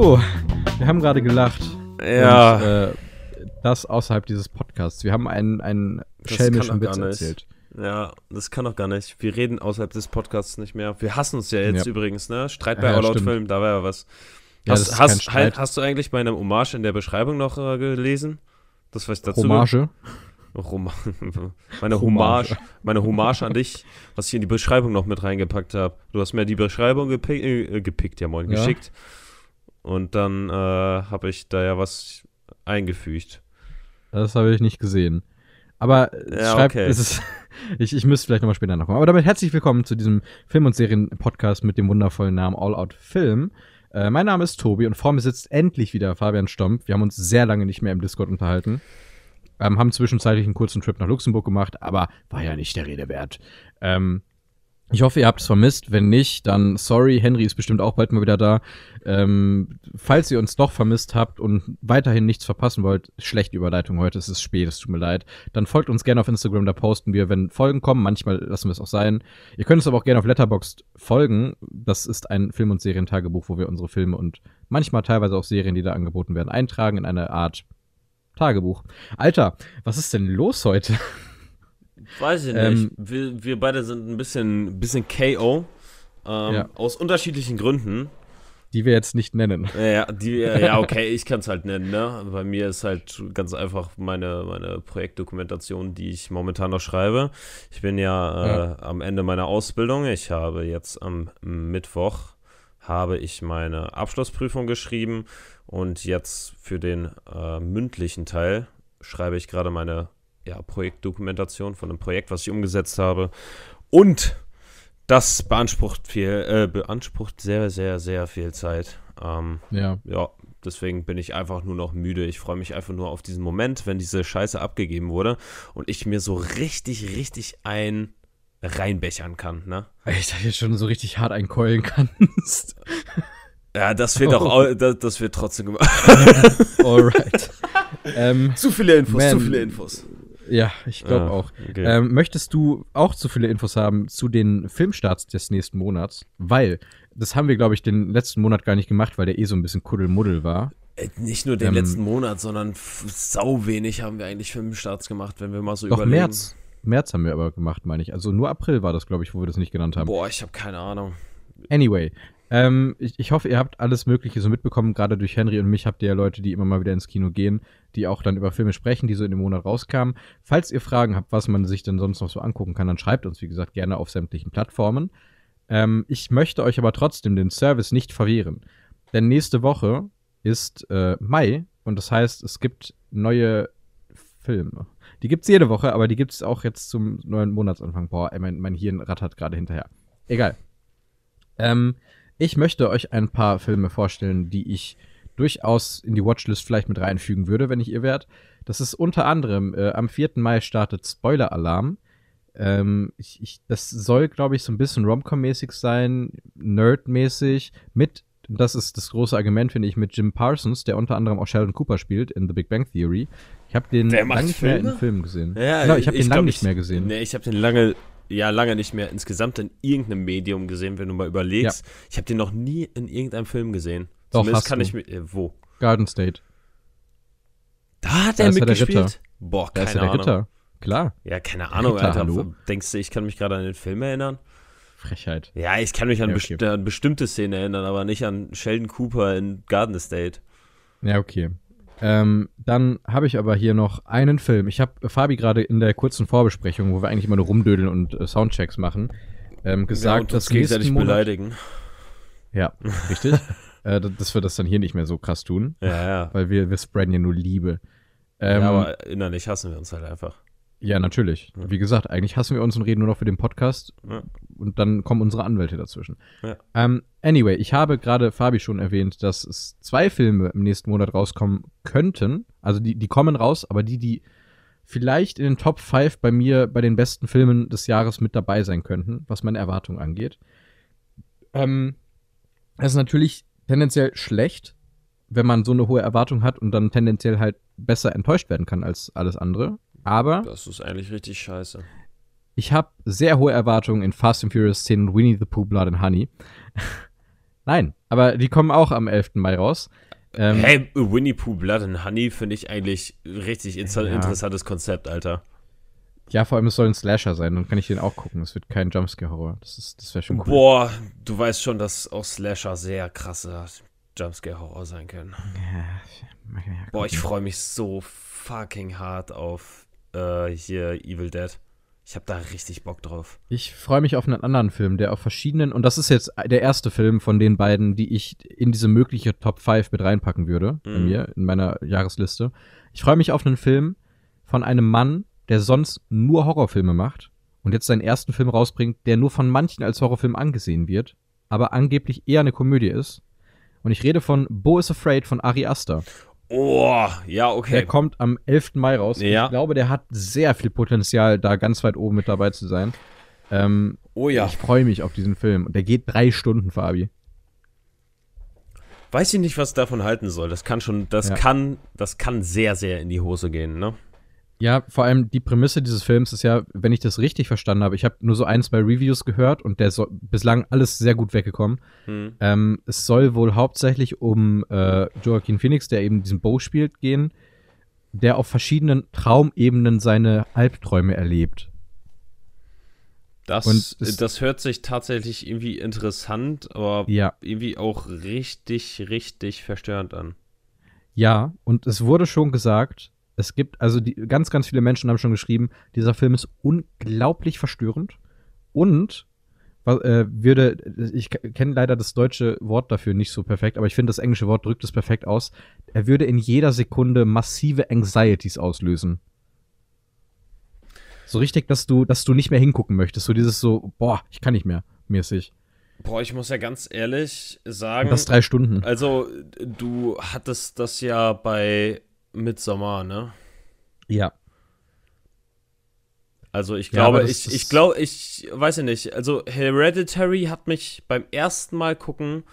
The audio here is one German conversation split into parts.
Wir haben gerade gelacht. Ja. Und, äh, das außerhalb dieses Podcasts. Wir haben einen, einen schelmischen Witz erzählt. Ja, das kann doch gar nicht. Wir reden außerhalb des Podcasts nicht mehr. Wir hassen uns ja jetzt Ja. übrigens, ne? Streit bei ja, All. Film, da war ja was. Ja, hast, hast, Streit. hast du eigentlich meine Hommage in der Beschreibung noch äh, gelesen? Das, was ich dazu Hommage. Roma meine Hommage. Meine Hommage an dich, was ich in die Beschreibung noch mit reingepackt habe. Du hast mir die Beschreibung gepickt, äh, gepickt ja moin, Ja. geschickt. Und dann äh, habe ich da ja was eingefügt. Das habe ich nicht gesehen. Aber äh, Ja, schreibt, okay. es ist, ich, ich müsste vielleicht nochmal später nachkommen. Aber damit herzlich willkommen zu diesem Film- und Serien-Podcast mit dem wundervollen Namen All Out Film. Äh, mein Name ist Tobi und vor mir sitzt endlich wieder Fabian Stomp. Wir haben uns sehr lange nicht mehr im Discord unterhalten. Ähm, haben zwischenzeitlich einen kurzen Trip nach Luxemburg gemacht, aber war ja nicht der Rede wert. Ähm, ich hoffe, ihr habt es vermisst. Wenn nicht, dann sorry. Henry ist bestimmt auch bald mal wieder da. Ähm, falls ihr uns doch vermisst habt und weiterhin nichts verpassen wollt, schlechte Überleitung heute, es ist spät, es tut mir leid, dann folgt uns gerne auf Instagram, da posten wir, wenn Folgen kommen. Manchmal lassen wir es auch sein. Ihr könnt uns aber auch gerne auf Letterboxd folgen. Das ist ein Film- und Serientagebuch, wo wir unsere Filme und manchmal teilweise auch Serien, die da angeboten werden, eintragen in eine Art Tagebuch. Alter, was ist denn los heute? Weiß ich Ähm, nicht. wir, wir beide sind ein bisschen, bisschen KO. Ähm, Ja. Aus unterschiedlichen Gründen. Die wir jetzt nicht nennen. Ja, die, ja okay, ich kann es halt nennen, ne? Bei mir ist halt ganz einfach meine, meine Projektdokumentation, die ich momentan noch schreibe. Ich bin ja, Ja. Äh, am Ende meiner Ausbildung. Ich habe jetzt am Mittwoch habe ich meine Abschlussprüfung geschrieben und jetzt für den äh, mündlichen Teil schreibe ich gerade meine ja, Projektdokumentation von einem Projekt, was ich umgesetzt habe. Und das beansprucht viel, äh, beansprucht sehr, sehr, sehr viel Zeit. Ähm, Ja. ja, deswegen bin ich einfach nur noch müde. Ich freue mich einfach nur auf diesen Moment, wenn diese Scheiße abgegeben wurde und ich mir so richtig, richtig ein reinbechern kann, ne? Ich dachte jetzt schon so richtig hart einkeulen kannst. Ja, das wird auch, au- das, das wird trotzdem gemacht. Alright. ähm, zu viele Infos, Man. zu viele Infos. Ja, ich glaube Ja, auch. okay. Ähm, möchtest du auch zu viele Infos haben zu den Filmstarts des nächsten Monats? Weil, das haben wir, glaube ich, den letzten Monat gar nicht gemacht, weil der eh so ein bisschen Kuddelmuddel war. Äh, Nicht nur den Ähm, letzten Monat, sondern sau wenig haben wir eigentlich Filmstarts gemacht, wenn wir mal so Doch, überlegen. März. März haben wir aber gemacht, meine ich. Also nur April war das, glaube ich, wo wir das nicht genannt haben. Boah, ich habe keine Ahnung. Anyway, ähm, ich, ich hoffe, ihr habt alles Mögliche so mitbekommen. Gerade durch Henry und mich habt ihr ja Leute, die immer mal wieder ins Kino gehen, die auch dann über Filme sprechen, die so in dem Monat rauskamen. Falls ihr Fragen habt, was man sich denn sonst noch so angucken kann, dann schreibt uns, wie gesagt, gerne auf sämtlichen Plattformen. Ähm, ich möchte euch aber trotzdem den Service nicht verwehren. Denn nächste Woche ist äh, Mai und das heißt, es gibt neue Filme. Die gibt's jede Woche, aber die gibt's auch jetzt zum neuen Monatsanfang. Boah, mein, mein Hirn rattert gerade hinterher. Egal. Ähm, ich möchte euch ein paar Filme vorstellen, die ich durchaus in die Watchlist vielleicht mit reinfügen würde, wenn ich ihr wärt. Das ist unter anderem, äh, am 4. Mai startet Spoiler-Alarm. Ähm, ich, ich, das soll, glaube ich, so ein bisschen Romcom-mäßig sein, Nerd-mäßig, mit, das ist das große Argument, finde ich, mit Jim Parsons, der unter anderem auch Sheldon Cooper spielt in The Big Bang Theory. Ich habe den lange nicht mehr in Filmen gesehen. Ja, genau, ich habe den lange nicht ich- mehr gesehen. Nee, ich habe den lange, ja, lange nicht mehr insgesamt in irgendeinem Medium gesehen, wenn du mal überlegst. Ich habe den noch nie in irgendeinem Film gesehen. Doch, Zumindest hast kann du. ich mir. Äh, wo? Garden State. Da hat Da er er mitgespielt? Ritter. Boah, Da keine ist ja der Ahnung. Ritter. Klar. Ja, keine Ahnung, Ritter, Alter. hallo? Denkst du, ich kann mich gerade an den Film erinnern? Frechheit. Ja, ich kann mich an, Ja, best okay. an bestimmte Szenen erinnern, aber nicht an Sheldon Cooper in Garden State. Ja, okay. Ähm, dann habe ich aber hier noch einen Film. Ich habe Fabi gerade in der kurzen Vorbesprechung, wo wir eigentlich immer nur rumdödeln und äh, Soundchecks machen, ähm, ja, gesagt, und dass gegenseitig Monat, beleidigen. Ja, richtig. äh, dass wir das dann hier nicht mehr so krass tun, Ja, ja. weil wir, wir spreaden ja nur Liebe. Ähm, ja, ja, aber innerlich hassen wir uns halt einfach. natürlich. Wie gesagt, eigentlich hassen wir uns und reden nur noch für den Podcast Ja. Und dann kommen unsere Anwälte dazwischen. Ja. Ähm, anyway, ich habe gerade Fabi schon erwähnt, dass es zwei Filme im nächsten Monat rauskommen könnten. Also die, die kommen raus, aber die, die vielleicht in den Top 5 bei mir bei den besten Filmen des Jahres mit dabei sein könnten, was meine Erwartungen angeht. Ähm, das ist natürlich tendenziell schlecht, wenn man so eine hohe Erwartung hat und dann tendenziell halt besser enttäuscht werden kann als alles andere. Aber Das ist eigentlich richtig scheiße. Ich habe sehr hohe Erwartungen in Fast and Furious 10 und Winnie the Pooh Blood and Honey. Nein, aber die kommen auch am 11. Mai raus. Ähm, hey, Winnie Pooh Blood and Honey finde ich eigentlich richtig inter ja. interessantes Konzept, Alter. Ja, vor allem es soll ein Slasher sein, dann kann ich den auch gucken. Es wird kein Jumpscare-Horror. Das, das wäre schon cool. Boah, du weißt schon, dass auch Slasher sehr krasse Jumpscare-Horror sein können. Ja, Boah, ich freue mich so fucking hart auf äh, hier Evil Dead. Ich habe da richtig Bock drauf. Ich freue mich auf einen anderen Film, der auf verschiedenen, und das ist jetzt der erste Film von den beiden, die ich in diese mögliche Top 5 mit reinpacken würde, mhm. bei mir, in meiner Jahresliste. Ich freue mich auf einen Film von einem Mann, der sonst nur Horrorfilme macht und jetzt seinen ersten Film rausbringt, der nur von manchen als Horrorfilm angesehen wird, aber angeblich eher eine Komödie ist. Und ich rede von Bo is Afraid von Ari Aster. Oh, ja, okay. Der kommt am 11. Mai raus. Ja. Ich glaube, der hat sehr viel Potenzial, da ganz weit oben mit dabei zu sein. Ähm, oh ja. Ich freue mich auf diesen Film. Und der geht drei Stunden, Fabi. Weiß ich nicht, was davon halten soll. Das kann schon, das ja. kann, das kann sehr, sehr in die Hose gehen, ne? Ja, vor allem die Prämisse dieses Films ist ja, wenn ich das richtig verstanden habe, ich habe nur so ein, zwei Reviews gehört und der ist so, bislang alles sehr gut weggekommen. Hm. Ähm, es soll wohl hauptsächlich um äh, Joaquin Phoenix, der eben diesen Bow spielt, gehen, der auf verschiedenen Traumebenen seine Albträume erlebt. Das, das hört sich tatsächlich irgendwie interessant, aber ja. irgendwie auch richtig, richtig verstörend an. Ja, und es wurde schon gesagt, es gibt, also die, ganz, ganz viele Menschen haben schon geschrieben, dieser Film ist unglaublich verstörend und äh, würde, ich kenne leider das deutsche Wort dafür nicht so perfekt, aber ich finde, das englische Wort drückt es perfekt aus. Er würde in jeder Sekunde massive Anxieties auslösen. So richtig, dass du, dass du nicht mehr hingucken möchtest. So dieses so, boah, ich kann nicht mehr, mäßig. Boah, ich muss ja ganz ehrlich sagen. Und das drei Stunden. Also, du hattest das ja bei Midsommar, ne? Ja. Also ich glaube, ja, ich, ich glaube, ich weiß ja nicht. Also Hereditary hat mich beim ersten Mal gucken,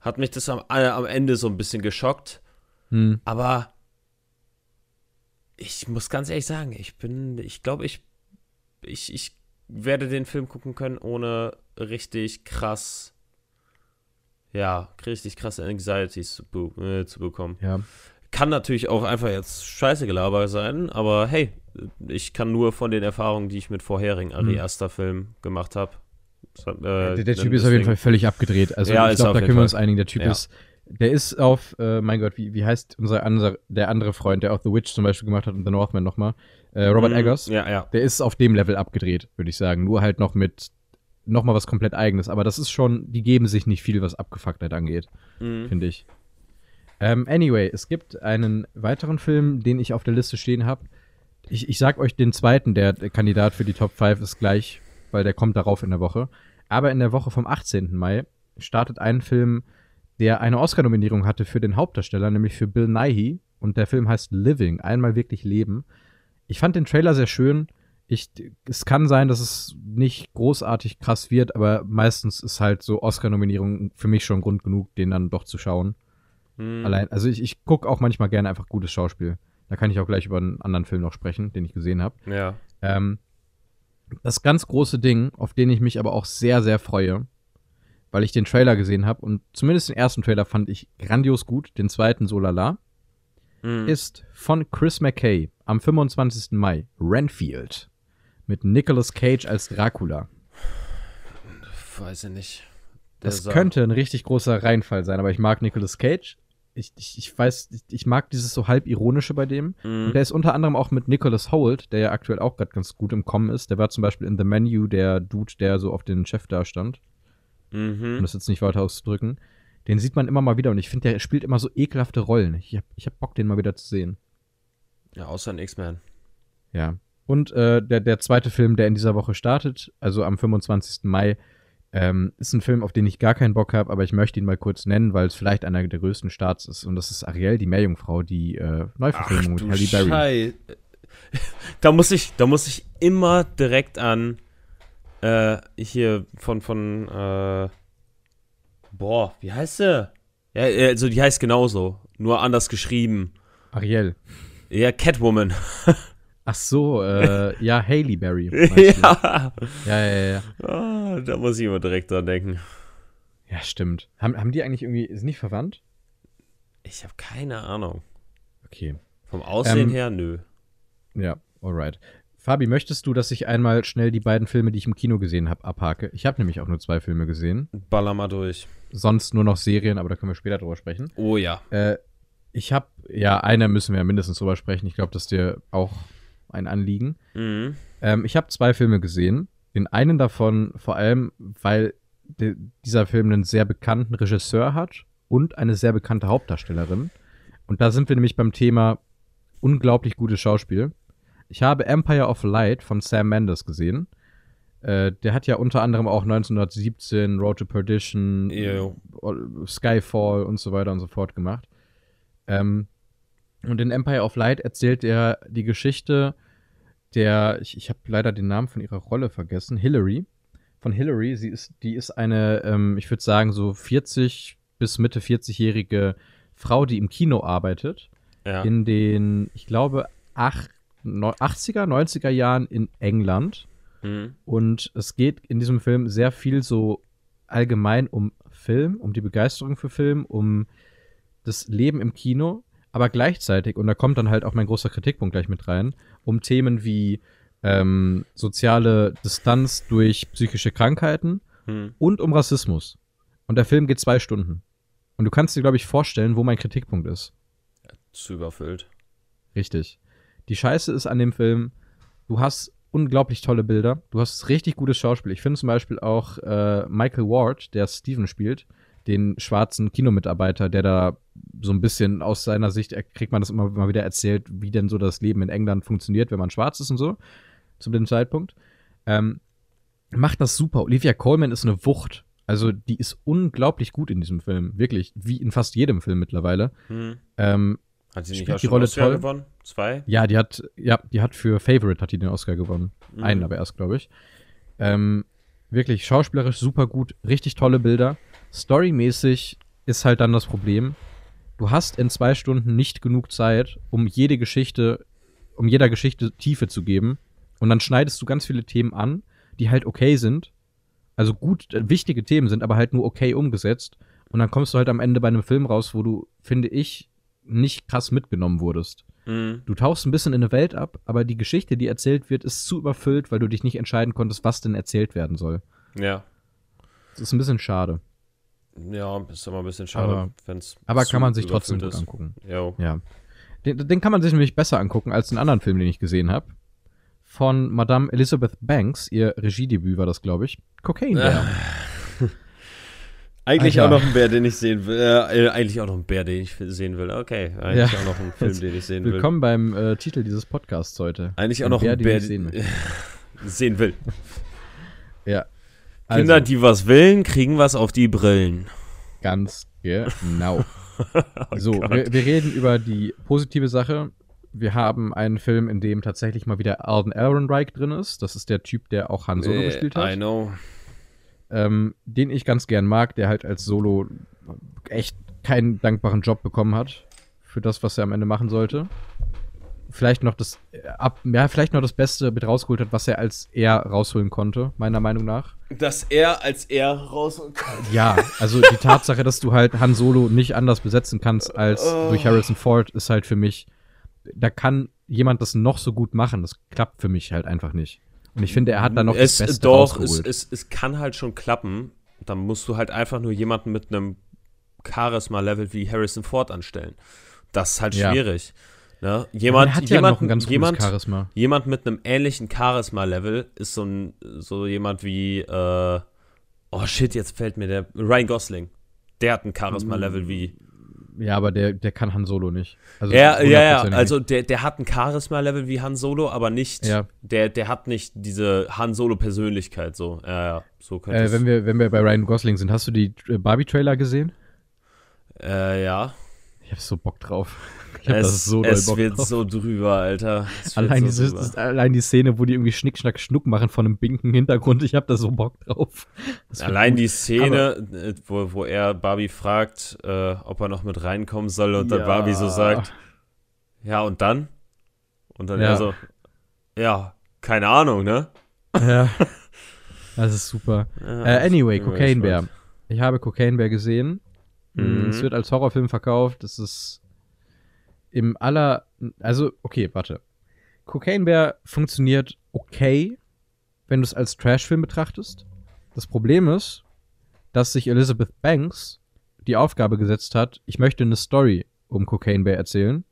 hat mich das am, äh, am Ende so ein bisschen geschockt. Hm. Aber ich muss ganz ehrlich sagen, ich bin, ich glaube, ich, ich, ich werde den Film gucken können, ohne richtig krass, ja, richtig krasse Anxieties zu, äh, zu bekommen. Ja. Kann natürlich auch einfach jetzt scheiße Gelaber sein, aber hey, ich kann nur von den Erfahrungen, die ich mit vorherigen Ari mhm. Aster Filmen gemacht habe. Äh, der, der Typ ist auf jeden Fall völlig abgedreht. Also ja, ich glaube, da können wir uns einigen. Der Typ ja. ist, der ist auf, äh, mein Gott, wie, wie heißt unser andere, der andere Freund, der auch The Witch zum Beispiel gemacht hat und The Northman nochmal, äh, Robert mhm. Eggers. Ja, ja. Der ist auf dem Level abgedreht, würde ich sagen. Nur halt noch mit nochmal was komplett eigenes. Aber das ist schon, die geben sich nicht viel, was Abgefucktheit angeht, mhm. finde ich. Ähm, anyway, es gibt einen weiteren Film, den ich auf der Liste stehen habe. Ich, ich sag euch den zweiten, der Kandidat für die Top 5 ist gleich, weil der kommt darauf in der Woche. Aber in der Woche vom 18. Mai startet ein Film, der eine Oscar-Nominierung hatte für den Hauptdarsteller, nämlich für Bill Nighy. Und der Film heißt Living, einmal wirklich Leben. Ich fand den Trailer sehr schön. Ich, es kann sein, dass es nicht großartig krass wird, aber meistens ist halt so Oscar-Nominierung für mich schon Grund genug, den dann doch zu schauen. Hm. Allein, also ich, ich gucke auch manchmal gerne einfach gutes Schauspiel. Da kann ich auch gleich über einen anderen Film noch sprechen, den ich gesehen habe. Ja. Ähm, das ganz große Ding, auf den ich mich aber auch sehr, sehr freue, weil ich den Trailer gesehen habe und zumindest den ersten Trailer fand ich grandios gut, den zweiten so lala, mhm. ist von Chris McKay am 25. Mai, Renfield, mit Nicolas Cage als Dracula. Weiß ich nicht. Das könnte ein richtig großer Reinfall sein, aber ich mag Nicolas Cage ich, ich, ich weiß, ich, ich, mag dieses so halb ironische bei dem. Mhm. Und der ist unter anderem auch mit Nicholas Holt, der ja aktuell auch gerade ganz gut im Kommen ist. Der war zum Beispiel in The Menu der Dude, der so auf den Chef da stand. Mhm. Um das jetzt nicht weiter auszudrücken. Den sieht man immer mal wieder und ich finde, der spielt immer so ekelhafte Rollen. Ich hab, ich hab Bock, den mal wieder zu sehen. Ja, außer ein X-Men. Ja. Und äh, der, der zweite Film, der in dieser Woche startet, also am 25. Mai, ähm, ist ein Film, auf den ich gar keinen Bock habe, aber ich möchte ihn mal kurz nennen, weil es vielleicht einer der größten Starts ist. Und das ist Ariel, die Meerjungfrau, die äh, Neuverfilmung mit Halle Berry. Schei da muss ich, da muss ich immer direkt an äh, hier von von äh, boah, wie heißt sie? Ja, also die heißt genauso, nur anders geschrieben. Ariel. Ja, Catwoman. Ach so, äh, ja, Haley Berry. ja. ja, ja, ja. Ah, da muss ich immer direkt dran denken. Ja, stimmt. Haben, haben die eigentlich irgendwie, ist nicht verwandt? Ich habe keine Ahnung. Okay. Vom Aussehen Ähm, her, nö. Ja, alright. Fabi, möchtest du, dass ich einmal schnell die beiden Filme, die ich im Kino gesehen habe, abhake? Ich habe nämlich auch nur zwei Filme gesehen. Baller mal durch. Sonst nur noch Serien, aber da können wir später drüber sprechen. Oh ja. Äh, ich habe, ja, einer müssen wir ja mindestens drüber sprechen. Ich glaube, das ist dir auch ein Anliegen. Mhm. Ähm, ich habe zwei Filme gesehen. Den einen davon vor allem, weil de- dieser Film einen sehr bekannten Regisseur hat und eine sehr bekannte Hauptdarstellerin. Und da sind wir nämlich beim Thema unglaublich gutes Schauspiel. Ich habe Empire of Light von Sam Mendes gesehen. Äh, der hat ja unter anderem auch 1917 Road to Perdition, Jo. Skyfall und so weiter und so fort gemacht. Ähm, und in Empire of Light erzählt er die Geschichte der, ich, ich habe leider den Namen von ihrer Rolle vergessen, Hillary. Von Hillary, sie ist, die ist eine, ähm, ich würde sagen, so 40 bis Mitte 40-jährige Frau, die im Kino arbeitet. Ja. In den, ich glaube, ach, neu- 80er, 90er Jahren in England. mhm. Und es geht in diesem Film sehr viel so allgemein um Film, um die Begeisterung für Film, um das Leben im Kino, aber gleichzeitig, und da kommt dann halt auch mein großer Kritikpunkt gleich mit rein, um Themen wie ähm, soziale Distanz durch psychische Krankheiten Mhm. und um Rassismus. Und der Film geht zwei Stunden. Und du kannst dir, glaube ich, vorstellen, wo mein Kritikpunkt ist. Zu überfüllt. Richtig. Die Scheiße ist an dem Film, du hast unglaublich tolle Bilder, du hast richtig gutes Schauspiel. Ich finde zum Beispiel auch äh, Michael Ward, der Steven spielt, den schwarzen Kinomitarbeiter, der da so ein bisschen aus seiner Sicht, er kriegt man das immer mal wieder erzählt, wie denn so das Leben in England funktioniert, wenn man schwarz ist und so, zu dem Zeitpunkt. Ähm, macht das super. Olivia Colman ist eine Wucht. Also die ist unglaublich gut in diesem Film, wirklich, wie in fast jedem Film mittlerweile. Mhm. Ähm, Hat sie nicht auch die Rolle Oscar toll? gewonnen? Zwei? ja, die hat, ja, die hat für Favorite hat die den Oscar gewonnen. Mhm. Einen aber erst, glaube ich. Ähm, wirklich schauspielerisch super gut, richtig tolle Bilder. Storymäßig ist halt dann das Problem. Du hast in zwei Stunden nicht genug Zeit, um jede Geschichte, um jeder Geschichte Tiefe zu geben. Und dann schneidest du ganz viele Themen an, die halt okay sind. Also gut, äh, wichtige Themen sind, aber halt nur okay umgesetzt. Und dann kommst du halt am Ende bei einem Film raus, wo du, finde ich, nicht krass mitgenommen wurdest. Mhm. Du tauchst ein bisschen in eine Welt ab, aber die Geschichte, die erzählt wird, ist zu überfüllt, weil du dich nicht entscheiden konntest, was denn erzählt werden soll. Ja. Das ist ein bisschen schade. Ja, ist immer ein bisschen schade, Aber- wenn es. Aber kann man sich trotzdem gut angucken. Jo. Ja. Den, den kann man sich nämlich besser angucken als den anderen Film, den ich gesehen habe. Von Madame Elizabeth Banks, ihr Regiedebüt war das, glaube ich. Cocaine Bear. Eigentlich Alter. auch noch ein Bär, den ich sehen will. Äh, eigentlich auch noch ein Bär, den ich sehen will. Okay, eigentlich Ja. auch noch ein Film, den ich sehen will. Willkommen beim äh, Titel dieses Podcasts heute. Eigentlich auch Ein noch Bär, ein den Bär, ich sehen will. sehen will. Ja. Kinder, Also, die was willen, kriegen was auf die Brillen. ganz genau. Oh So, wir, wir reden über die positive Sache. Wir haben einen Film, in dem tatsächlich mal wieder Alden Ehrenreich drin ist. Das ist der Typ, der auch Han Solo Äh, gespielt I hat. know. Ähm, den ich ganz gern mag, der halt als Solo echt keinen dankbaren Job bekommen hat für das, was er am Ende machen sollte. Vielleicht noch das äh, ab, ja, vielleicht noch das Beste mit rausgeholt hat, was er als er rausholen konnte, meiner Meinung nach. Dass er als er raus. Ja, also die Tatsache, dass du halt Han Solo nicht anders besetzen kannst als Oh. durch Harrison Ford, ist halt für mich, da kann jemand das noch so gut machen. Das klappt für mich halt einfach nicht. Und ich finde, er hat da noch es, das Beste Doch, es, rausgeholt. es, es kann halt schon klappen. Dann musst du halt einfach nur jemanden mit einem Charisma-Level wie Harrison Ford anstellen. Das ist halt Ja. Ne? Jemand, hat ja jemand, noch ein ganz jemand, Charisma. jemand mit einem ähnlichen Charisma-Level ist so ein so jemand wie äh, oh shit, jetzt fällt mir der Ryan Gosling. Der hat ein Charisma-Level wie Ja, aber der, der kann Han Solo nicht. Also ja, ja, ja, also der, der hat ein Charisma-Level wie Han Solo, aber nicht, Ja. der, der hat nicht diese Han Solo-Persönlichkeit so. Ja, ja, so könnte Äh, wenn, wir, wenn wir bei Ryan Gosling sind, hast du die äh, Barbie-Trailer gesehen? äh, ja. Ich hab so Bock drauf. Ich hab es das so es Bock wird drauf. so drüber, Alter. Allein, so drüber. das, allein die Szene, wo die irgendwie Schnick, Schnack, Schnuck machen von einem pinken Hintergrund. Ich hab da so Bock drauf. Das Allein die Szene, äh, wo, wo er Barbie fragt, äh, ob er noch mit reinkommen soll und dann Ja. Barbie so sagt, ja und dann? Und dann Ja. er so, ja, keine Ahnung, ne? Ja. Das ist super. Ja, Äh, anyway, Cocaine Bear. Ich habe Cocaine Bear gesehen. Mhm. Es wird als Horrorfilm verkauft. Das ist im aller. Also, okay, warte. Cocaine Bear funktioniert okay, wenn du es als Trashfilm betrachtest. Das Problem ist, dass sich Elizabeth Banks die Aufgabe gesetzt hat, ich möchte eine Story um Cocaine Bear erzählen,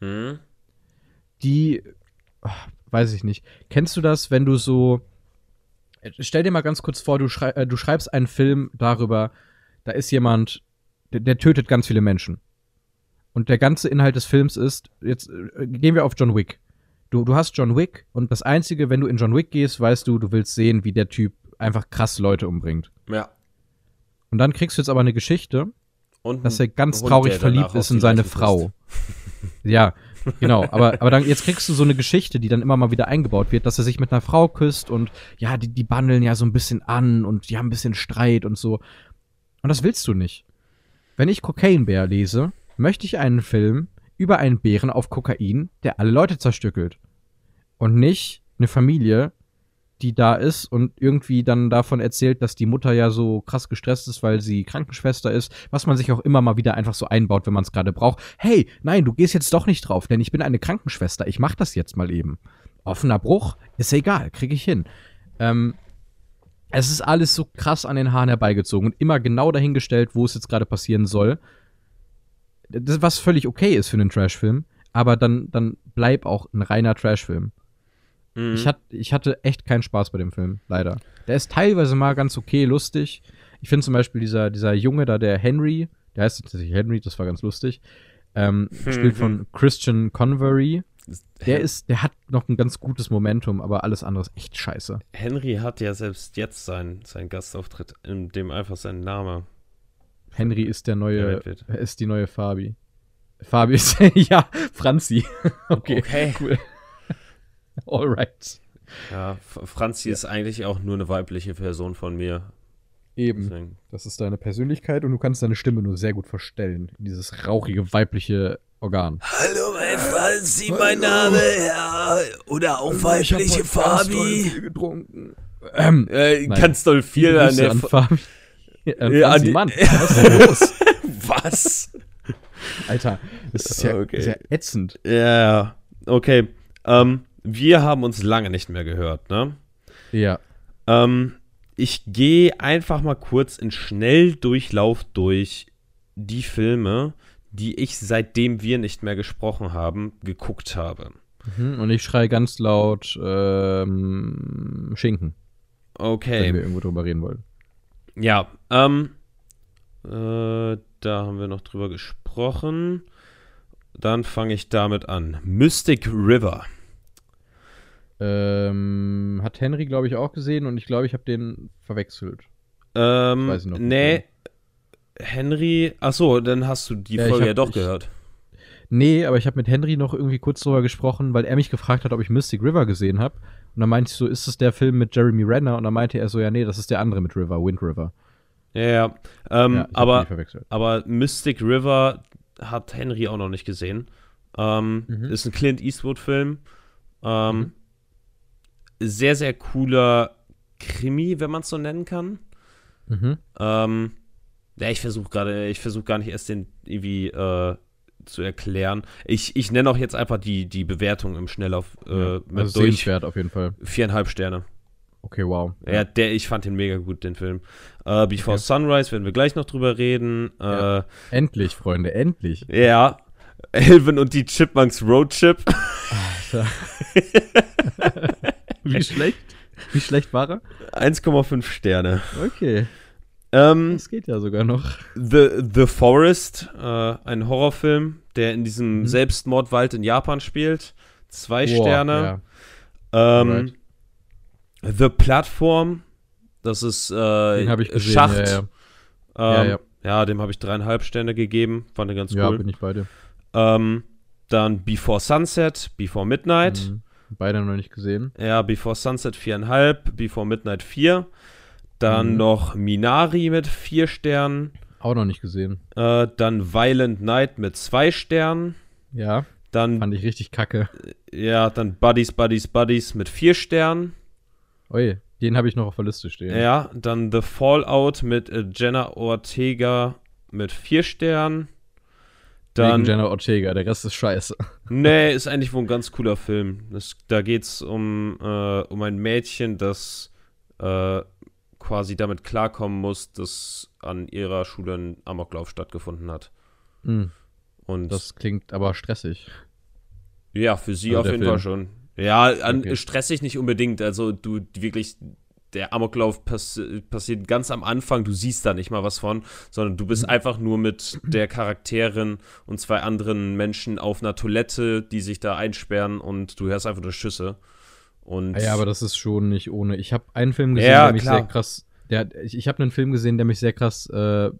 Hm? die, ach, weiß ich nicht. Kennst du das, wenn du so, stell dir mal ganz kurz vor, du, schrei äh, du schreibst einen Film darüber, da ist jemand, der, der tötet ganz viele Menschen. Und der ganze Inhalt des Films ist, jetzt äh, gehen wir auf John Wick. Du, du hast John Wick und das Einzige, wenn du in John Wick gehst, weißt du, du willst sehen, wie der Typ einfach krass Leute umbringt. Ja. Und dann kriegst du jetzt aber eine Geschichte, Und dass er ganz Hund, traurig verliebt ist in seine Frau. Ja, genau. Aber, aber dann, jetzt kriegst du so eine Geschichte, die dann immer mal wieder eingebaut wird, dass er sich mit einer Frau küsst und ja, die, die bandeln ja so ein bisschen an und die haben ein bisschen Streit und so. Und das willst du nicht. Wenn ich Cocaine Bear lese, möchte ich einen Film über einen Bären auf Kokain, der alle Leute zerstückelt. Und nicht eine Familie, die da ist und irgendwie dann davon erzählt, dass die Mutter ja so krass gestresst ist, weil sie Krankenschwester ist, was man sich auch immer mal wieder einfach so einbaut, wenn man es gerade braucht. Hey, nein, du gehst jetzt doch nicht drauf, denn ich bin eine Krankenschwester, ich mach das jetzt mal eben. Offener Bruch, ist egal, krieg ich hin. Ähm, es ist alles so krass an den Haaren herbeigezogen und immer genau dahingestellt, wo es jetzt gerade passieren soll. Das, was völlig okay ist für einen Trashfilm, aber dann, dann bleib auch ein reiner Trashfilm. Mhm. Ich, hat, ich hatte echt keinen Spaß bei dem Film, leider. Der ist teilweise mal ganz okay, lustig. Ich finde zum Beispiel dieser, dieser Junge da, der Henry, der heißt tatsächlich Henry, das war ganz lustig, ähm, gespielt von Christian Convery. Der ist, der hat noch ein ganz gutes Momentum, aber alles andere ist echt scheiße. Henry hat ja selbst jetzt seinen sein Gastauftritt, in dem einfach sein Name. Henry ist der neue, ist die neue Fabi. Fabi ist, ja, Franzi. Okay, Okay. cool. Alright. Ja, Franzi ist eigentlich auch nur eine weibliche Version von mir. Eben. Deswegen. Das ist deine Persönlichkeit und du kannst deine Stimme nur sehr gut verstellen. Dieses rauchige weibliche Organ. Hallo, mein Franzi, mein Name, ja. Oder auch weibliche Fabi. getrunken. Ähm, Äh, Nein. ganz doll viel Grüße an der an Fa- Fabi. Äh, Ja, Franzi, die- Mann, was ist denn los? Was? Alter, das ist ja Okay. sehr ätzend. Ja, okay. Ähm, wir haben uns lange nicht mehr gehört, ne? Ja. Ähm, ich gehe einfach mal kurz in Schnelldurchlauf durch die Filme, die ich seitdem wir nicht mehr gesprochen haben, geguckt habe. Mhm, Und ich schreie ganz laut ähm, Schinken, wenn Okay. wir irgendwo drüber reden wollen. Ja, ähm, äh, da haben wir noch drüber gesprochen. Dann fange ich damit an. Mystic River. Ähm, hat Henry, glaube ich, auch gesehen und ich glaube, ich habe den verwechselt. Ähm, weiß ich noch nicht nee. Henry, achso, dann hast du die Ja, Folge hab- ja doch ich- gehört. Nee, aber ich habe mit Henry noch irgendwie kurz drüber gesprochen, weil er mich gefragt hat, ob ich Mystic River gesehen habe. Und dann meinte ich so, ist es der Film mit Jeremy Renner? Und dann meinte er so, ja, nee, das ist der andere mit River, Wind River. Ja, ja. Ähm, ja, aber, aber Mystic River hat Henry auch noch nicht gesehen. Ähm, Mhm. Ist ein Clint Eastwood-Film. Ähm, Mhm. Sehr, sehr cooler Krimi, wenn man es so nennen kann. Mhm. Ähm, ja, ich versuche gerade, ich versuche gar nicht erst den irgendwie äh, zu erklären. Ich, ich nenne auch jetzt einfach die, die Bewertung im Schnelllauf äh, ja, mit also durch. auf jeden Fall. Viereinhalb Sterne. Okay, wow. Ja, der, ich fand den mega gut, den Film. Äh, Before Okay. Sunrise werden wir gleich noch drüber reden. Ja. Äh, Endlich, Freunde, endlich. ja. Elvin und die Chipmunks Roadtrip. Wie schlecht? Wie schlecht war er? 1,5 Sterne. Okay, Ähm, das geht ja sogar noch. The, The Forest, äh, ein Horrorfilm, der in diesem Mhm. Selbstmordwald in Japan spielt. Zwei Boah, Sterne. Ja. Ähm. The Platform, das ist äh. Schacht. Ja, ja. Ähm, Ja, ja. ja, dem habe ich dreieinhalb Sterne gegeben. Fand ich ganz ja, cool. bin ich bei dir. Ähm, dann Before Sunset, Before Midnight. Mhm. Beide noch nicht gesehen. Ja, Before Sunset viereinhalb, Before Midnight vier. Dann Mhm. noch Minari mit vier Sternen. Auch noch nicht gesehen. Äh, dann Violent Night mit zwei Sternen. Ja, Dann, fand ich richtig kacke. ja, dann Buddies, Buddies, Buddies mit vier Sternen. Ui, Den habe ich noch auf der Liste stehen. Ja, dann The Fallout mit äh, Jenna Ortega mit vier Sternen. Dann Dann, Jenna Ortega, der Rest ist scheiße. nee, ist eigentlich wohl ein ganz cooler Film. Das, da geht es um, äh, um ein Mädchen, das äh, quasi damit klarkommen muss, dass an ihrer Schule ein Amoklauf stattgefunden hat. Hm, Und das klingt aber stressig. Ja, für sie Also auf jeden Film. Fall schon. Ja, an, Okay. stressig nicht unbedingt. Also du wirklich, der Amoklauf pass passiert ganz am Anfang, du siehst da nicht mal was von, sondern du Mhm. bist einfach nur mit der Charakterin und zwei anderen Menschen auf einer Toilette, die sich da einsperren und du hörst einfach nur Schüsse. Und Ah Ja, aber das ist schon nicht ohne. Ich habe einen Film gesehen, Ja, der mich klar. sehr krass. Der, ich ich habe einen Film gesehen, der mich sehr krass äh,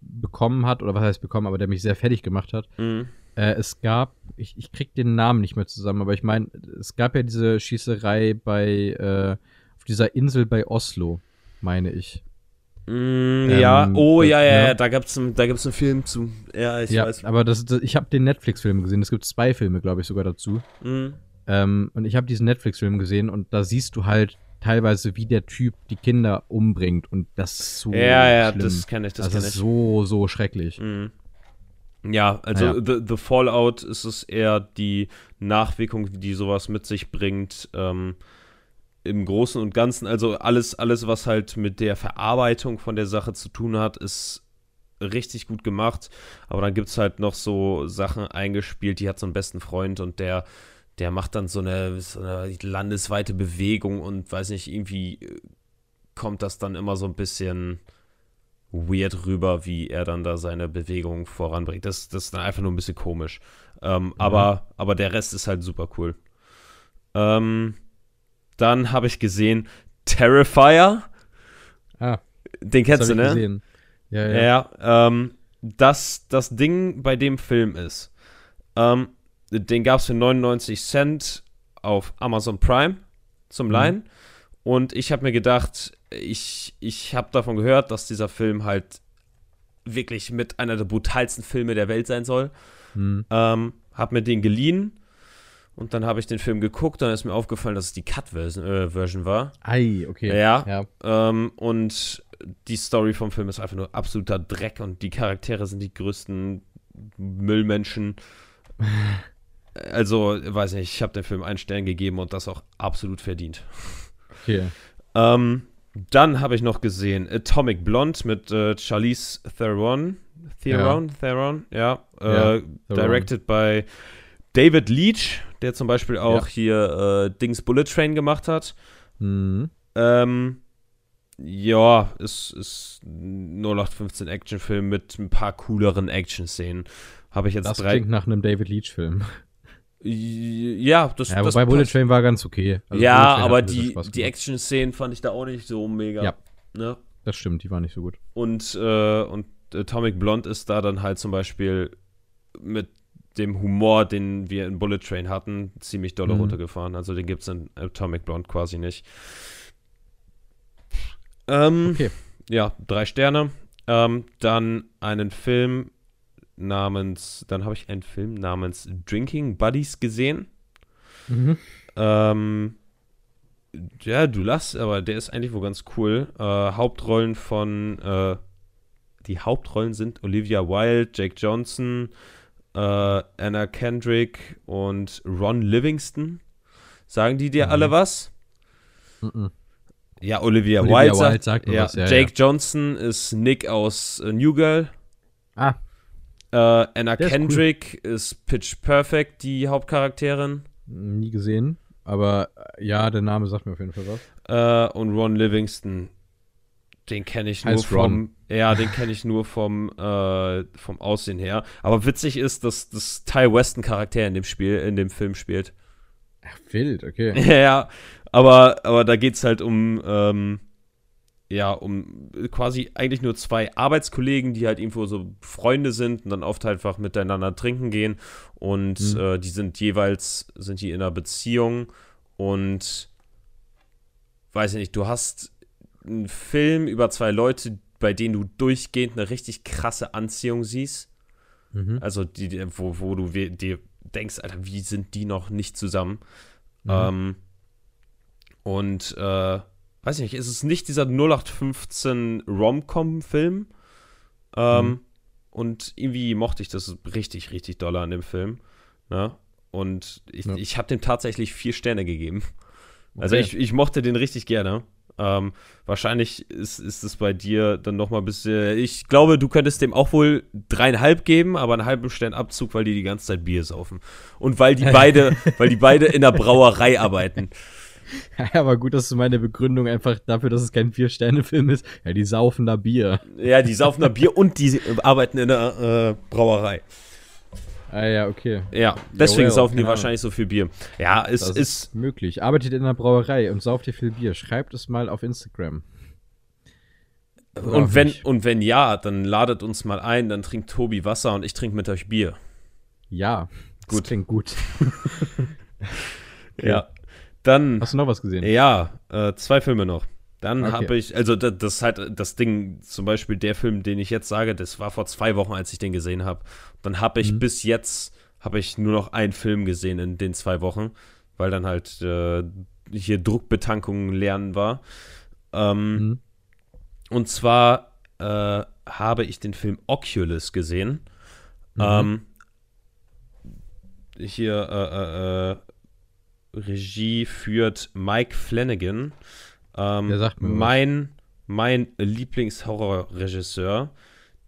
bekommen hat, oder was heißt bekommen, aber der mich sehr fertig gemacht hat. Mhm. Äh, es gab, ich, ich krieg den Namen nicht mehr zusammen, aber ich meine, es gab ja diese Schießerei bei, äh, auf dieser Insel bei Oslo, meine ich. Mm, ja, Ähm, oh das- ja, ja, ne? ja, da gibt's einen, da gibt's einen Film zu. Ja, ich ja, weiß. aber das, das, ich habe den Netflix-Film gesehen. Es gibt zwei Filme, glaube ich, sogar dazu. Mhm. Ähm, und ich habe diesen Netflix-Film gesehen und da siehst du halt teilweise, wie der Typ die Kinder umbringt und das ist so Ja, ja, schlimm. das kenne ich, das das kenne ist ich. so, so schrecklich. Mhm. Ja, also Ja. The, The Fallout ist es eher die Nachwirkung, die sowas mit sich bringt. Ähm, Im Großen und Ganzen, also alles, alles, was halt mit der Verarbeitung von der Sache zu tun hat, ist richtig gut gemacht. Aber dann gibt es halt noch so Sachen eingespielt, die hat so einen besten Freund und der, der macht dann so eine, so eine landesweite Bewegung und weiß nicht, irgendwie äh, kommt das dann immer so ein bisschen weird rüber, wie er dann da seine Bewegung voranbringt. Das, das ist dann einfach nur ein bisschen komisch. Ähm, aber, aber der Rest ist halt super cool. Ähm, dann habe ich gesehen Terrifier. Ah, Den kennst du, ne? gesehen. Ja, ja. Ja, ähm, das, das Ding bei dem Film ist, ähm, den gab es für 99 Cent auf Amazon Prime zum Mhm. Leihen. Und ich habe mir gedacht, ich, ich habe davon gehört, dass dieser Film halt wirklich mit einer der brutalsten Filme der Welt sein soll. Hm. Ähm, hab mir den geliehen und dann habe ich den Film geguckt. Dann ist mir aufgefallen, dass es die Cut-Version äh, Version war. Ei, okay. Ja. ja. Ähm, und die Story vom Film ist einfach nur absoluter Dreck und die Charaktere sind die größten Müllmenschen. Also, weiß nicht, ich habe dem Film einen Stern gegeben und das auch absolut verdient. Okay. Ähm, dann habe ich noch gesehen Atomic Blonde mit äh, Charlize Theron. Theron, Theron, ja. Äh, Ja, Theron. directed by David Leach, der zum Beispiel auch hier äh, Dings Bullet Train gemacht hat. Mhm. Ähm, ja, es ist ein 0815 Actionfilm mit ein paar cooleren Action-Szenen. Habe ich jetzt Das drei. klingt nach einem David Leach-Film. Ja, das, Ja, das wobei Bullet. Train war ganz okay. Also ja, aber die, die. Action-Szenen fand ich da auch nicht so mega. Ja. Ne? Das stimmt, die war nicht so gut. Und, äh, und Atomic Blonde ist da dann halt zum Beispiel mit dem Humor, den wir in Bullet Train hatten, ziemlich doll Mhm. runtergefahren. Also den gibt es in Atomic Blonde quasi nicht. Ähm, Okay. Ja, drei Sterne. Ähm, dann einen Film namens, dann habe ich einen Film namens Drinking Buddies gesehen. Mhm. Ähm, ja, du lachst, aber der ist eigentlich wohl ganz cool. Äh, Hauptrollen von, äh, die Hauptrollen sind Olivia Wilde, Jake Johnson, äh, Anna Kendrick und Ron Livingston. Sagen die dir Mhm. alle was? Mhm. Ja, Olivia, Olivia Wilde, Wilde sagt, sagt ja, was, ja, Jake Johnson ist Nick aus äh, New Girl. Ah, Äh, Anna Der ist cool. Kendrick ist Pitch Perfect, die Hauptcharakterin. nie gesehen. Aber äh, ja, der Name sagt mir auf jeden Fall was. Äh, und Ron Livingston, den kenne ich nur Heißt vom. Ron. Ja, den kenne ich nur vom, äh, vom Aussehen her. Aber witzig ist, dass das Ty Weston Charakter in dem Spiel, in dem Film spielt. Ach, wild, okay. ja, aber, aber da geht es halt um, ähm, ja, um quasi eigentlich nur zwei Arbeitskollegen, die halt irgendwo so Freunde sind und dann oft einfach miteinander trinken gehen. Und Mhm. äh, die sind jeweils, sind die in einer Beziehung und weiß ich nicht, du hast einen Film über zwei Leute, bei denen du durchgehend eine richtig krasse Anziehung siehst. Mhm. Also die, wo, wo du dir denkst, Alter, wie sind die noch nicht zusammen? Mhm. Ähm, und äh, weiß nicht, ist es nicht dieser 0815 Rom-Com-Film. Ähm, Mhm. Und irgendwie mochte ich das richtig, richtig doll an dem Film. Ne? Und ich, Ja. ich habe dem tatsächlich vier Sterne gegeben. Also Okay. ich, ich mochte den richtig gerne. Ähm, wahrscheinlich ist, ist es bei dir dann noch mal ein bisschen. Ich glaube, du könntest dem auch wohl dreieinhalb geben, aber einen halben Stern Abzug, weil die die ganze Zeit Bier saufen und weil die beide, weil die beide in der Brauerei arbeiten. Ja, aber gut, dass du meine Begründung einfach dafür, dass es kein Vier-Sterne-Film ist. Ja, die saufen da Bier. Ja, die saufen da Bier und die arbeiten in der äh, Brauerei. Ah ja, okay. Ja, deswegen well, saufen die wahrscheinlich so viel Bier. Ja, es Das ist, ist möglich. Arbeitet in einer Brauerei und sauft ihr viel Bier. Schreibt es mal auf Instagram. Oder und wenn nicht. und wenn ja, dann ladet uns mal ein, dann trinkt Tobi Wasser und ich trinke mit euch Bier. Ja, das Gut. klingt gut. Ja. Dann Hast du noch was gesehen? ja, äh, zwei Filme noch. Dann Okay. habe ich, also das, das ist halt das Ding, zum Beispiel der Film, den ich jetzt sage, das war vor zwei Wochen, als ich den gesehen habe. Dann habe ich Mhm. bis jetzt, habe ich nur noch einen Film gesehen in den zwei Wochen, weil dann halt äh, hier Druckbetankung lernen war. Ähm, Mhm. Und zwar äh, habe ich den Film Oculus gesehen. Mhm. Ähm, hier äh, äh, äh, Regie führt Mike Flanagan. Ähm, Der sagt mir mein mein Lieblingshorrorregisseur.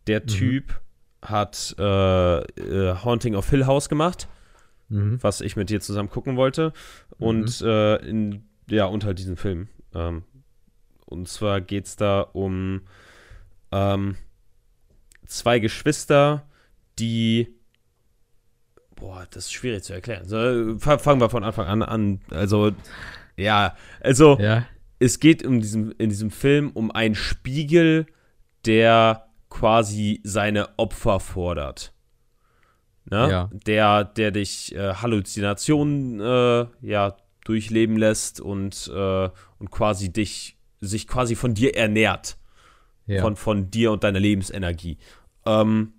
Der Mhm. Typ hat äh, äh, Haunting of Hill House gemacht, Mhm. was ich mit dir zusammen gucken wollte. Und äh, in, ja, und halt diesen Film. Ähm, und zwar geht es da um ähm, zwei Geschwister, die. Boah, das ist schwierig zu erklären. So, fa- fangen wir von Anfang an an. Also, ja, also Ja. es geht um diesen, in diesem Film um einen Spiegel, der quasi seine Opfer fordert. Ne? Ja. Der, der dich äh, Halluzinationen äh, ja, durchleben lässt und, äh, und quasi dich, sich quasi von dir ernährt. ja. Von, von dir und deiner Lebensenergie. Ähm,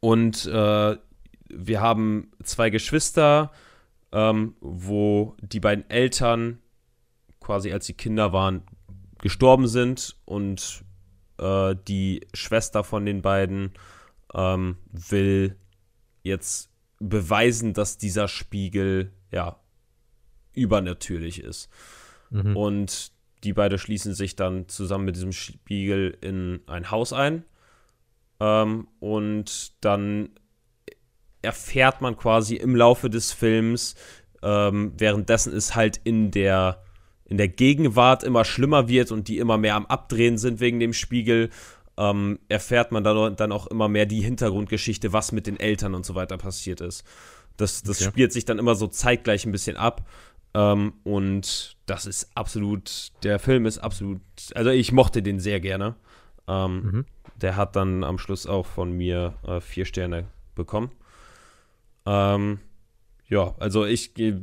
und äh, wir haben zwei Geschwister, ähm, wo die beiden Eltern quasi als sie Kinder waren gestorben sind und äh, die Schwester von den beiden ähm, will jetzt beweisen, dass dieser Spiegel ja übernatürlich ist. Mhm. Und die beiden schließen sich dann zusammen mit diesem Spiegel in ein Haus ein. Ähm, und dann erfährt man quasi im Laufe des Films, ähm, währenddessen es halt in der, in der Gegenwart immer schlimmer wird und die immer mehr am Abdrehen sind wegen dem Spiegel, ähm, erfährt man dann, dann auch immer mehr die Hintergrundgeschichte, was mit den Eltern und so weiter passiert ist. Das, das Okay. spielt sich dann immer so zeitgleich ein bisschen ab. Ähm, und das ist absolut, der Film ist absolut, also ich mochte den sehr gerne. Ähm, Mhm. Der hat dann am Schluss auch von mir äh, vier Sterne bekommen. Ähm, ja, also ich gehe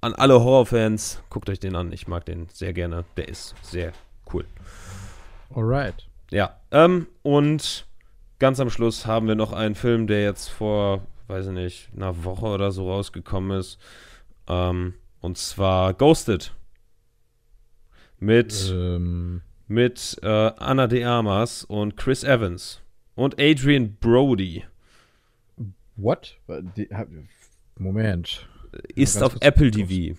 an alle Horrorfans, guckt euch den an. Ich mag den sehr gerne. Der ist sehr cool. Alright. Ja, ähm, und ganz am Schluss haben wir noch einen Film, der jetzt vor, weiß ich nicht, einer Woche oder so rausgekommen ist. Ähm, und zwar Ghosted. Mit, Ähm, mit äh, Anna de Armas und Chris Evans. Und Adrian Brody. What? Moment. Ist auf Apple. TV.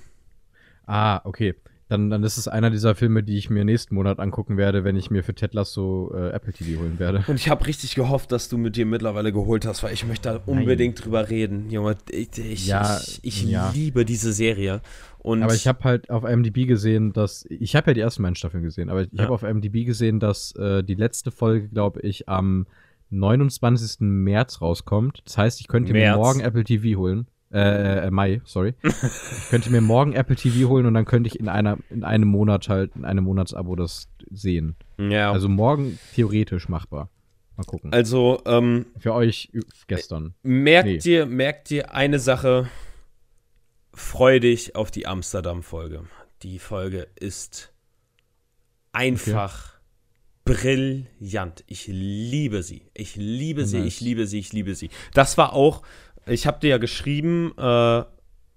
Ah, okay. Dann, dann ist es einer dieser Filme, die ich mir nächsten Monat angucken werde, wenn ich mir für Ted Lasso äh, Apple TV holen werde. Und ich habe richtig gehofft, dass du mit dir mittlerweile geholt hast, weil ich möchte da unbedingt drüber reden. Junge, ich, ich, Ja, ich, ich ja. liebe diese Serie. Und Aber ich habe halt auf IMDb gesehen, dass ich habe ja die ersten beiden Staffeln gesehen, aber ich Ja. habe auf IMDb gesehen, dass äh, die letzte Folge, glaube ich, am 29. März rauskommt. Das heißt, ich könnte März. mir morgen Apple TV holen. Äh, äh, Mai, sorry. ich könnte mir morgen Apple TV holen und dann könnte ich in einer in einem Monat halt in einem Monatsabo das sehen. ja, Also morgen theoretisch machbar. Mal gucken. also ähm, Für euch gestern. merkt Nee. dir, merkt dir eine Sache. Freu dich auf die Amsterdam-Folge. Die Folge ist einfach brillant. Ich liebe sie. Ich liebe sie, Nice. ich liebe sie, ich liebe sie. Das war auch, ich habe dir ja geschrieben, äh,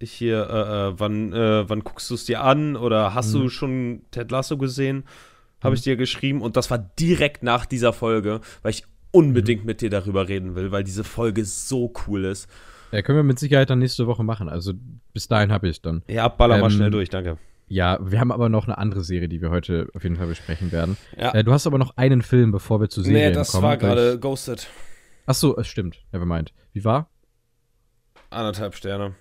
hier, äh, äh, wann, äh, wann guckst du es dir an oder hast Mhm. du schon Ted Lasso gesehen? Habe ich Mhm. dir geschrieben und das war direkt nach dieser Folge, weil ich unbedingt mit dir darüber reden will, weil diese Folge so cool ist. Ja, können wir mit Sicherheit dann nächste Woche machen. Also bis dahin habe ich dann. Ja, baller mal Ähm, schnell durch, danke. Ja, wir haben aber noch eine andere Serie, die wir heute auf jeden Fall besprechen werden. Ja. Äh, du hast aber noch einen Film, bevor wir zu Serien nee, das kommen. war gerade ich- Ghosted. Ach so, es stimmt. Nevermind. Wie war? Anderthalb Sterne.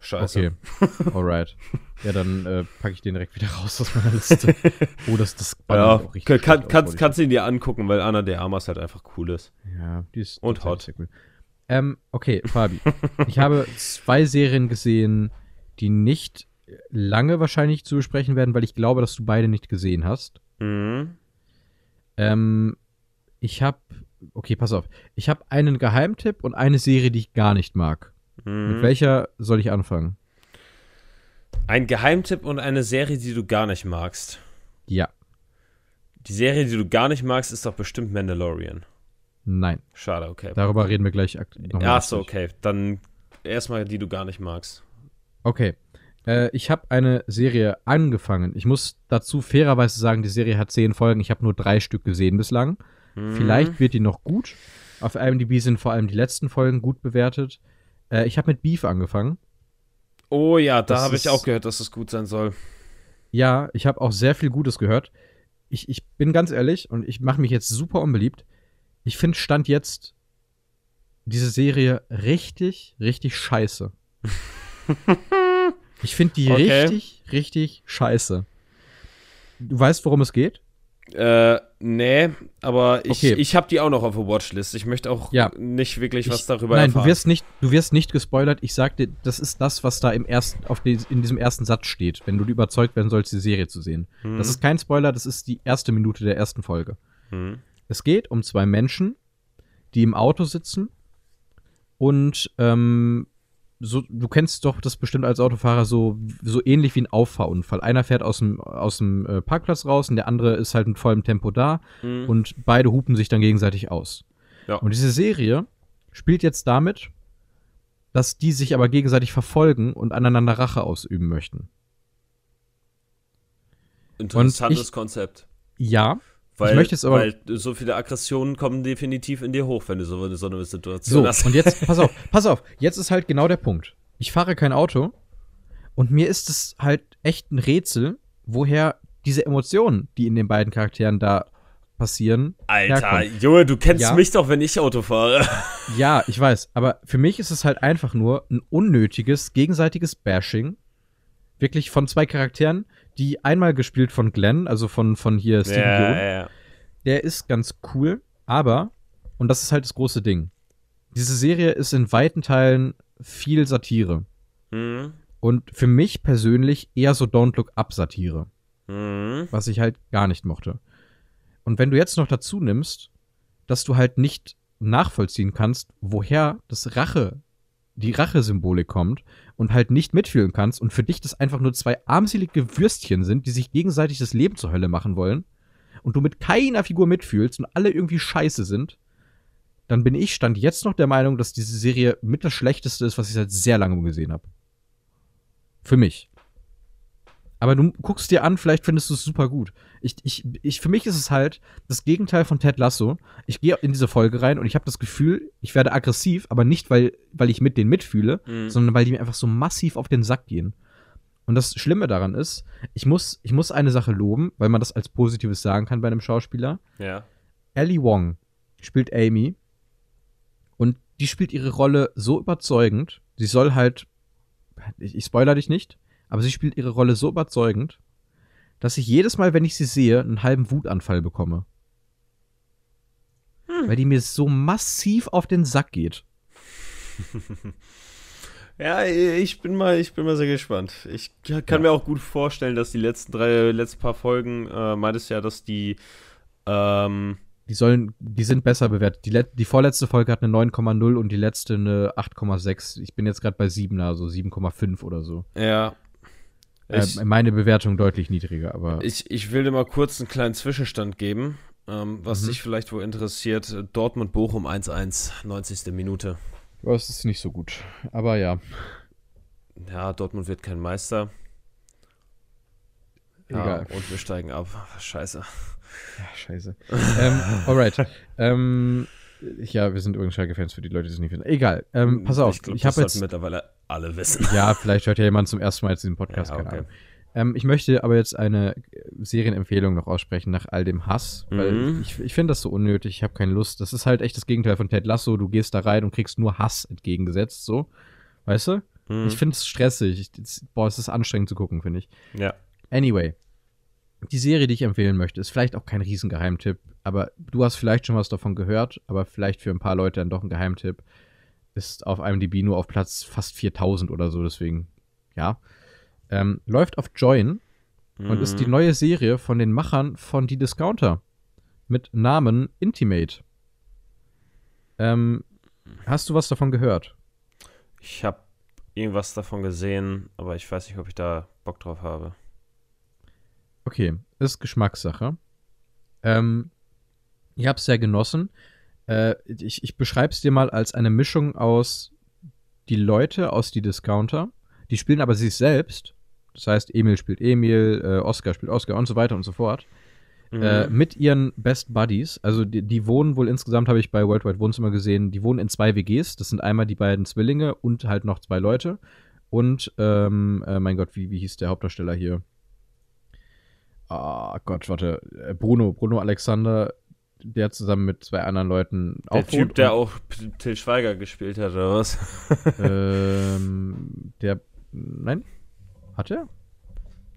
Scheiße. Okay. Alright. Ja, dann äh, packe ich den direkt wieder raus aus meiner Liste. Oh, das, das Ja, auch richtig kann, kannst, kannst du ihn dir angucken, weil Anna de Armas halt einfach cool ist. Ja, die ist Und tatsächlich sehr cool. Ähm, okay, Fabi. ich habe zwei Serien gesehen, die nicht lange wahrscheinlich zu besprechen werden, weil ich glaube, dass du beide nicht gesehen hast. Mhm. Ähm, ich habe, okay, pass auf. Ich habe einen Geheimtipp und eine Serie, die ich gar nicht mag. Mhm. Mit welcher soll ich anfangen? Ein Geheimtipp und eine Serie, die du gar nicht magst. Ja, Die Serie, die du gar nicht magst, ist doch bestimmt Mandalorian. nein. Schade, okay. Darüber reden wir gleich ak- noch mal Ja, so, richtig. okay. Dann erstmal die du gar nicht magst. Okay. Äh, ich habe eine Serie angefangen. Ich muss dazu fairerweise sagen, die Serie hat zehn Folgen. Ich habe nur drei Stück gesehen bislang. Mhm. Vielleicht wird die noch gut. Auf IMDb sind vor allem die letzten Folgen gut bewertet. Äh, ich habe mit Beef angefangen. Oh ja, da habe ich auch gehört, dass es gut sein soll. Ja, ich habe auch sehr viel Gutes gehört. Ich, ich bin ganz ehrlich und ich mache mich jetzt super unbeliebt. Ich finde Stand jetzt diese Serie richtig, richtig scheiße. ich finde die Okay. richtig, richtig scheiße. Du weißt, worum es geht? Äh, nee, aber ich, Okay. ich habe die auch noch auf der Watchlist. Ich möchte auch Ja. nicht wirklich was Ich- darüber Nein, erfahren. du wirst nicht, du wirst nicht gespoilert. Ich sag dir, das ist das, was da im ersten, auf den, in diesem ersten Satz steht, wenn du überzeugt werden sollst, die Serie zu sehen. Hm. Das ist kein Spoiler, das ist die erste Minute der ersten Folge. Hm. Es geht um zwei Menschen, die im Auto sitzen und ähm, so, du kennst doch das bestimmt als Autofahrer so, so ähnlich wie ein Auffahrunfall. Einer fährt aus dem, aus dem äh, Parkplatz raus und der andere ist halt in vollem Tempo da Hm. und beide hupen sich dann gegenseitig aus. Ja. Und diese Serie spielt jetzt damit, dass die sich aber gegenseitig verfolgen und aneinander Rache ausüben möchten. Interessantes ich- Konzept. Ja, Weil, möchte jetzt aber- weil so viele Aggressionen kommen definitiv in dir hoch, wenn du so, so eine Situation So, hast. und jetzt, pass auf, pass auf, jetzt ist halt genau der Punkt. Ich fahre kein Auto und mir ist es halt echt ein Rätsel, woher diese Emotionen, die in den beiden Charakteren da passieren, Alter, herkommen. Junge, du kennst Ja. mich doch, wenn ich Auto fahre. Ja, ich weiß, aber für mich ist es halt einfach nur ein unnötiges, gegenseitiges Bashing. Wirklich von zwei Charakteren, die einmal gespielt von Glenn, also von, von hier Steven Yeun. ja, ja. der ist ganz cool, aber, und das ist halt das große Ding, diese Serie ist in weiten Teilen viel Satire. Hm. Und für mich persönlich eher so Don't Look Up Satire, Hm. was ich halt gar nicht mochte. Und wenn du jetzt noch dazu nimmst, dass du halt nicht nachvollziehen kannst, woher das Rache, die Rachesymbolik kommt und halt nicht mitfühlen kannst und für dich das einfach nur zwei armselige Würstchen sind, die sich gegenseitig das Leben zur Hölle machen wollen und du mit keiner Figur mitfühlst und alle irgendwie scheiße sind, dann bin ich stand jetzt noch der Meinung, dass diese Serie mit das schlechteste ist, was ich seit sehr langem gesehen habe. Für mich. Aber du guckst dir an, vielleicht findest du es super gut. Ich, ich, ich, für mich ist es halt das Gegenteil von Ted Lasso. Ich gehe in diese Folge rein und ich habe das Gefühl, ich werde aggressiv, aber nicht, weil, weil ich mit denen mitfühle, Mhm. sondern weil die mir einfach so massiv auf den Sack gehen. Und das Schlimme daran ist, ich muss, ich muss eine Sache loben, weil man das als Positives sagen kann bei einem Schauspieler. Ja. Ellie Wong spielt Amy und die spielt ihre Rolle so überzeugend. Sie soll halt, ich, ich spoiler dich nicht, aber sie spielt ihre Rolle so überzeugend, dass ich jedes Mal, wenn ich sie sehe, einen halben Wutanfall bekomme. Weil die mir so massiv auf den Sack geht. Ja, ich bin mal, ich bin mal sehr gespannt. Ich kann mir auch gut vorstellen, dass die letzten drei, letzten paar Folgen, äh, meintest ja, dass die, ähm, Die sollen, die sind besser bewertet. Die, die vorletzte Folge hat eine 9,0 und die letzte eine 8,6. Ich bin jetzt gerade bei 7, also 7,5 oder so. ja. Ich, Äh, meine Bewertung deutlich niedriger, aber. ich, ich will dir mal kurz einen kleinen Zwischenstand geben, ähm, was Mhm. dich vielleicht wohl interessiert. Dortmund-Bochum 1-1, 90. Minute. Das ist nicht so gut. Aber ja. Ja, Dortmund wird kein Meister. Ja, Egal. und wir steigen ab. Scheiße. Ja, scheiße. ähm, alright. ähm, ja, wir sind übrigens Schalke-Fans für die Leute, die es nicht finden. Egal. Ähm, pass auf, Ich, glaub, ich das jetzt. mittlerweile alle wissen. Ja, vielleicht hört ja jemand zum ersten Mal jetzt diesen Podcast, Ja, keine okay. Ahnung. Ähm, ich möchte aber jetzt eine äh, Serienempfehlung noch aussprechen nach all dem Hass, weil Mhm. ich, ich finde das so unnötig, ich habe keine Lust. Das ist halt echt das Gegenteil von Ted Lasso. Du gehst da rein und kriegst nur Hass entgegengesetzt, so. Weißt du? Mhm. Ich finde es stressig. Ich, das, boah, es ist anstrengend zu gucken, finde ich. ja. Anyway, die Serie, die ich empfehlen möchte, ist vielleicht auch kein Riesengeheimtipp, aber du hast vielleicht schon was davon gehört, aber vielleicht für ein paar Leute dann doch ein Geheimtipp. Ist auf IMDb nur auf Platz fast 4000 oder so, deswegen, ja. Ähm, läuft auf Join und ist die neue Serie von den Machern von Die Discounter mit Namen Intimate. Ähm, hast du was davon gehört? Ich habe irgendwas davon gesehen, aber ich weiß nicht, ob ich da Bock drauf habe. Okay, ist Geschmackssache. Ähm, ich habe es sehr genossen. Äh, ich ich beschreibe es dir mal als eine Mischung aus die Leute aus die Discounter. Die spielen aber sich selbst. Das heißt, Emil spielt Emil, äh, Oscar spielt Oscar und so weiter und so fort. Äh, Mhm. mit ihren Best Buddies. Also die, die wohnen wohl insgesamt, habe ich bei Worldwide Wohnzimmer gesehen, die wohnen in zwei WGs. Das sind einmal die beiden Zwillinge und halt noch zwei Leute. Und, ähm, äh, mein Gott, wie, wie hieß der Hauptdarsteller hier? Ah, Gott, warte. Äh, Bruno, Bruno Alexander, der zusammen mit zwei anderen Leuten Der auch Typ, der auch Till Schweiger gespielt hat, oder was? Ähm, der. Nein? Hat er?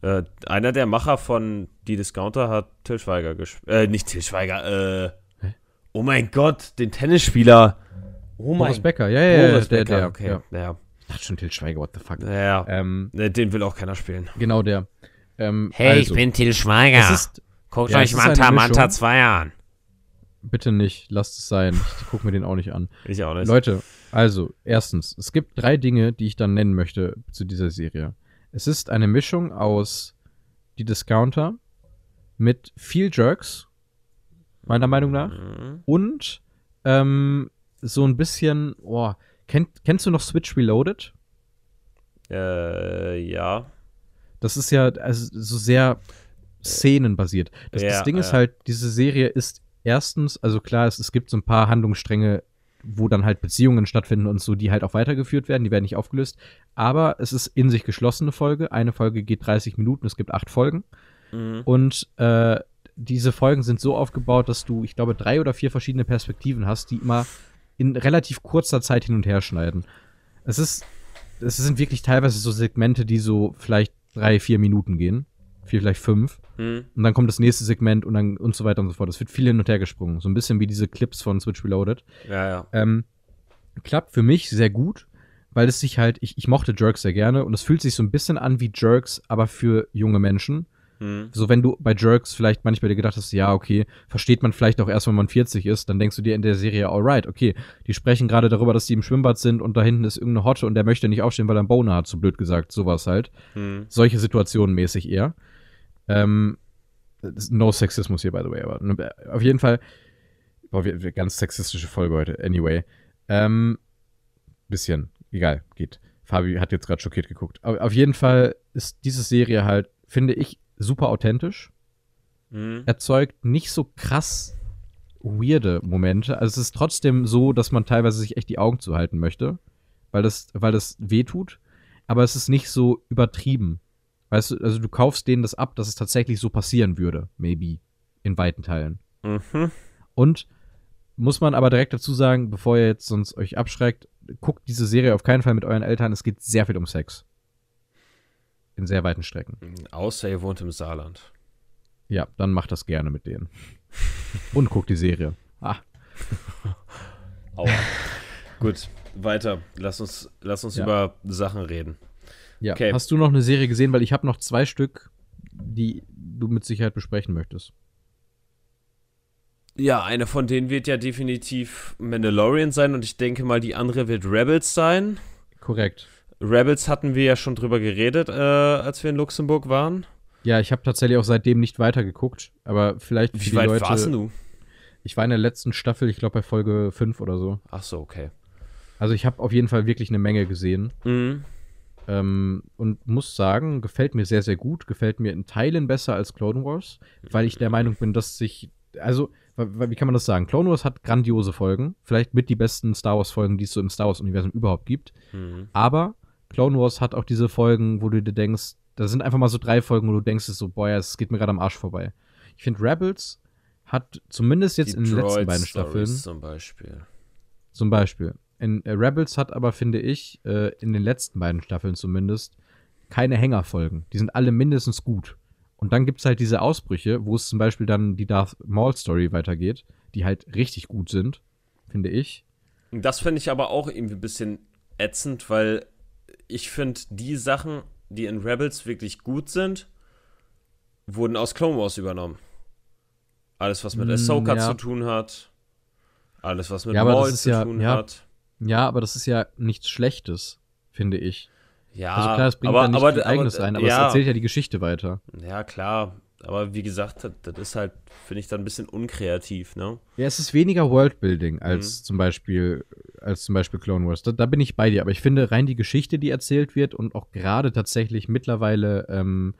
Äh, einer der Macher von Die Discounter hat Till Schweiger gespielt. Äh, nicht Till Schweiger, äh. Hä? Oh mein Gott, den Tennisspieler. Oh Boris Becker, ja, ja, ja. Boris der, Becker, der, okay. Ja. Ja. Ich dachte schon Til Schweiger, what the fuck. Ja. Ähm, Ne, den will auch keiner spielen. genau der. Ähm, Hey, also, ich bin Til Schweiger. Ist, Guckt ja, euch Manta Manta Mischung. 2 an. Bitte nicht, lasst es sein. Ich guck mir den auch nicht an. Ich auch nicht. Leute, also, erstens, es gibt drei Dinge, die ich dann nennen möchte zu dieser Serie. Es ist eine Mischung aus die Discounter mit viel Jerks, meiner Meinung nach, Mhm. und ähm, so ein bisschen, oh, kennt, kennst du noch Switch Reloaded? Äh, ja. Das ist ja also so sehr szenenbasiert. Das, das Ja, Ding ist ja. halt, diese Serie ist erstens, also klar, es, es gibt so ein paar Handlungsstränge, wo dann halt Beziehungen stattfinden und so, die halt auch weitergeführt werden, die werden nicht aufgelöst. Aber es ist in sich geschlossene Folge. Eine Folge geht 30 Minuten, es gibt acht Folgen. Mhm. Und äh, diese Folgen sind so aufgebaut, dass du, ich glaube, drei oder vier verschiedene Perspektiven hast, die immer in relativ kurzer Zeit hin und her schneiden. Es ist, es sind wirklich teilweise so Segmente, die so vielleicht drei, vier Minuten gehen. Vier, vielleicht fünf. Mhm. Und dann kommt das nächste Segment und dann und so weiter und so fort. Es wird viel hin und her gesprungen. So ein bisschen wie diese Clips von Switch Reloaded. Ja, ja. Ähm, klappt für mich sehr gut, weil es sich halt, ich, ich mochte Jerks sehr gerne und es fühlt sich so ein bisschen an wie Jerks, aber für junge Menschen. Mhm. So, wenn du bei Jerks vielleicht manchmal dir gedacht hast, ja, okay, versteht man vielleicht auch erst, wenn man 40 ist, dann denkst du dir in der Serie, alright, okay, die sprechen gerade darüber, dass die im Schwimmbad sind und da hinten ist irgendeine Hotte und der möchte nicht aufstehen, weil er einen Boner hat, so blöd gesagt, sowas halt. Mhm. Solche Situationen mäßig eher. Ähm, no Sexismus hier, by the way, aber ne, auf jeden Fall, boah, wir, wir, ganz sexistische Folge heute, anyway. Ähm, bisschen, egal, geht. Fabi hat jetzt gerade schockiert geguckt. Aber auf jeden Fall ist diese Serie halt, finde ich, super authentisch Mhm. erzeugt nicht so krass weirde Momente. Also es ist trotzdem so, dass man teilweise sich echt die Augen zuhalten möchte, weil das, weil das weh tut. Aber es ist nicht so übertrieben. Weißt du, also du kaufst denen das ab, dass es tatsächlich so passieren würde, maybe, in weiten Teilen. Mhm. Und muss man aber direkt dazu sagen, bevor ihr jetzt sonst euch abschreckt, guckt diese Serie auf keinen Fall mit euren Eltern. Es geht sehr viel um Sex. In sehr weiten Strecken. Außer ihr wohnt im Saarland. Ja, dann macht das gerne mit denen. Und guckt die Serie. Ah, Aua. Gut, weiter. Lass uns, lass uns Ja. über Sachen reden. Ja, Okay. hast du noch eine Serie gesehen? Weil ich habe noch zwei Stück, die du mit Sicherheit besprechen möchtest. Ja, eine von denen wird ja definitiv Mandalorian sein und ich denke mal, die andere wird Rebels sein. Korrekt. Rebels hatten wir ja schon drüber geredet, äh, als wir in Luxemburg waren. Ja, ich habe tatsächlich auch seitdem nicht weitergeguckt, aber vielleicht für Wie weit Leute. warst du? Ich war in der letzten Staffel, ich glaube bei Folge 5 oder so. Ach so, okay. Also ich habe auf jeden Fall wirklich eine Menge gesehen. Mhm. Ähm, und muss sagen, gefällt mir sehr, sehr gut. Gefällt mir in Teilen besser als Clone Wars, weil ich der Meinung bin, dass sich, also, wie kann man das sagen? Clone Wars hat grandiose Folgen. Vielleicht mit die besten Star Wars-Folgen, die es so im Star Wars-Universum überhaupt gibt. Mhm. Aber Clone Wars hat auch diese Folgen, wo du dir denkst, da sind einfach mal so drei Folgen, wo du denkst, so, boah, es geht mir gerade am Arsch vorbei. Ich finde, Rebels hat zumindest jetzt Die in den letzten beiden Staffeln, zum Beispiel. zum Beispiel, in äh, Rebels hat aber, finde ich, äh, in den letzten beiden Staffeln zumindest, keine Hängerfolgen. Die sind alle mindestens gut. Und dann gibt's halt diese Ausbrüche, wo es zum Beispiel dann die Darth Maul-Story weitergeht, die halt richtig gut sind, finde ich. Das finde ich aber auch irgendwie ein bisschen ätzend, weil ich finde, die Sachen, die in Rebels wirklich gut sind, wurden aus Clone Wars übernommen. Alles, was mit Mm, Ahsoka ja. zu tun hat, alles, was mit Ja, Maul zu ja- tun ja. hat. Ja, aber das ist ja nichts Schlechtes, finde ich. Ja, Also klar, es bringt aber, da nicht aber, viel Eigenes rein, aber ja, es erzählt ja die Geschichte weiter. Ja, klar. Aber wie gesagt, das, das ist halt, finde ich, dann ein bisschen unkreativ, ne? Ja, es ist weniger Worldbuilding Mhm. als zum Beispiel als zum Beispiel Clone Wars. Da, da bin ich bei dir, aber ich finde rein die Geschichte, die erzählt wird und auch gerade tatsächlich mittlerweile ähm,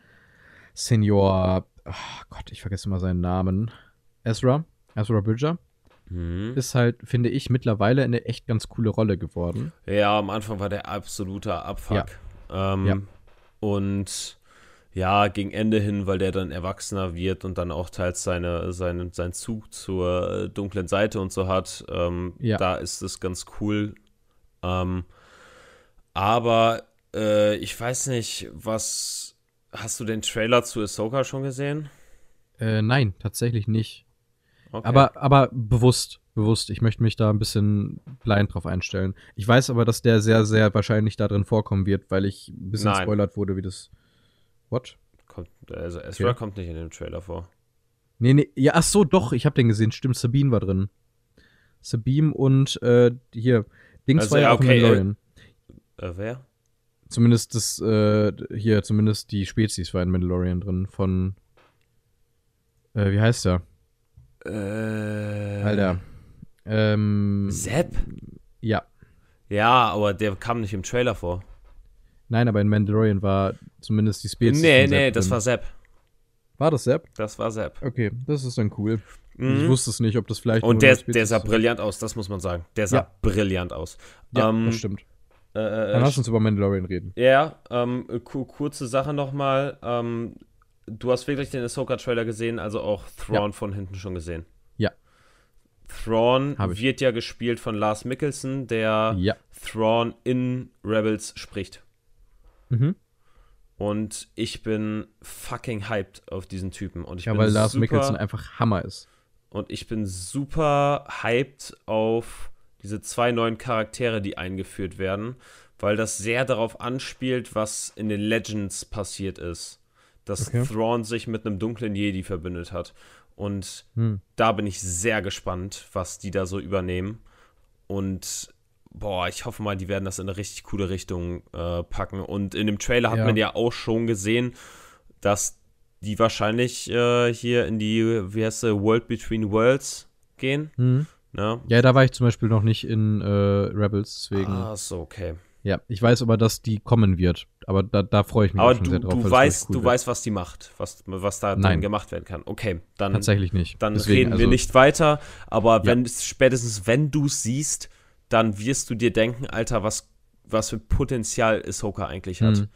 Senior, ach Gott, ich vergesse mal seinen Namen, Ezra, Ezra Bridger, Mhm. ist halt, finde ich, mittlerweile eine echt ganz coole Rolle geworden. Ja, am Anfang war der absoluter Abfuck. Ähm, Ja. Und ja, gegen Ende hin, weil der dann erwachsener wird und dann auch teils seine, seine, seinen Zug zur äh, dunklen Seite und so hat, ähm, Ja. da ist es ganz cool. Ähm, aber äh, ich weiß nicht, was. Hast du den Trailer zu Ahsoka schon gesehen? Äh, nein, tatsächlich nicht. Okay. Aber, aber bewusst, bewusst. Ich möchte mich da ein bisschen blind drauf einstellen. Ich weiß aber, dass der sehr, sehr wahrscheinlich da drin vorkommen wird, weil ich ein bisschen Nein. spoilert wurde, wie das. What? Kommt, also Ezra Okay. kommt nicht in dem Trailer vor. Nee, nee, ja, ach so, doch, ich hab den gesehen. Stimmt, Sabine war drin. Sabine und äh, hier, Dings Also, war ja ja, auch okay, Mandalorian. Äh, wer? Zumindest das, äh, hier, zumindest die Spezies war in Mandalorian drin von. Äh, wie heißt der? Äh, Alter. Ähm. Sepp? Ja. Ja, aber der kam nicht im Trailer vor. Nein, aber in Mandalorian war zumindest die Spezies. nee, nee, das drin. war Sepp. War das Sepp? Das war Sepp. Okay, das ist dann cool. Ich Mhm. wusste es nicht, ob das vielleicht. Und der, der sah brillant aus, das muss man sagen. Der sah Ja. brillant aus. Ja, Ähm, das stimmt. Äh, äh, Dann lass uns über Mandalorian reden. Ja, ähm, ku- kurze Sache nochmal. Ähm, du hast wirklich den Ahsoka-Trailer gesehen, also auch Thrawn von hinten schon gesehen. Ja. Thrawn wird ja gespielt von Lars Mikkelsen, der Ja. Thrawn in Rebels spricht. Mhm. Und ich bin fucking hyped auf diesen Typen. Und ich Ja, bin weil Lars super, Mikkelsen einfach Hammer ist. Und ich bin super hyped auf diese zwei neuen Charaktere, die eingeführt werden, weil das sehr darauf anspielt, was in den Legends passiert ist. Dass Okay. Thrawn sich mit einem dunklen Jedi verbündet hat. Und Hm. da bin ich sehr gespannt, was die da so übernehmen. Und boah, ich hoffe mal, die werden das in eine richtig coole Richtung äh, packen. Und in dem Trailer hat Ja. man ja auch schon gesehen, dass die wahrscheinlich äh, hier in die, wie heißt sie, World Between Worlds gehen. Mhm. Ne? Ja, da war ich zum Beispiel noch nicht in äh, Rebels, deswegen. Ah, so, okay. Ja, ich weiß aber, dass die kommen wird. Aber da, da freue ich mich Aber auch schon du, sehr drauf. du weißt, du cool wird. weißt, was die macht, was, was da Nein. gemacht werden kann. Okay, dann, Tatsächlich nicht. dann Deswegen, reden wir also, nicht weiter. Aber Ja. wenn spätestens wenn du es siehst, dann wirst du dir denken, Alter, was, was für Potenzial Ahsoka eigentlich hat. Mhm.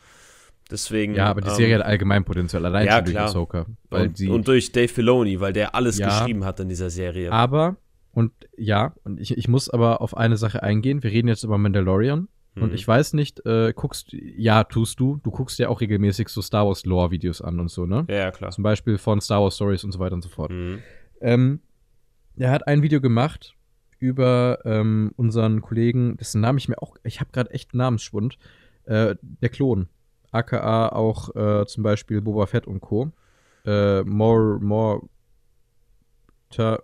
Deswegen. Ja, aber die ähm, Serie hat allgemein Potenzial, allein ja, durch. Ahsoka. Weil und, sie, und durch Dave Filoni, weil der alles Ja. geschrieben hat in dieser Serie. aber, und ja, und ich, ich muss aber auf eine Sache eingehen. Wir reden jetzt über Mandalorian. Und Mhm. ich weiß nicht, äh, guckst, ja, tust du. Du guckst ja auch regelmäßig so Star Wars Lore-Videos an und so, ne? Ja, ja, klar. Zum Beispiel von Star Wars Stories und so weiter und so fort. Mhm. Ähm, er hat ein Video gemacht über ähm, unseren Kollegen, dessen Namen ich mir auch, ich habe gerade echt einen Namensschwund, äh, der Klon. AKA auch äh, zum Beispiel Boba Fett und Co. Äh, more, more, ta,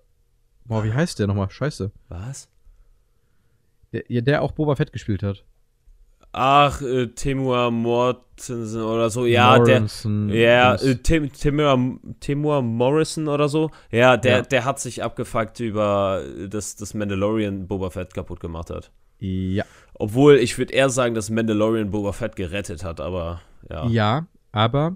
more, wie heißt der nochmal? Scheiße. Was? Der, ja, der auch Boba Fett gespielt hat. Ach, äh, Temur Mortensen oder so. Ja, Morrison, der. Ja, äh, Tim, Timur, Timur Morrison oder so. Ja, der, Ja. der hat sich abgefuckt über äh, das, das Mandalorian Boba Fett kaputt gemacht hat. Ja. Obwohl, ich würde eher sagen, dass Mandalorian Boba Fett gerettet hat, aber ja. Ja, aber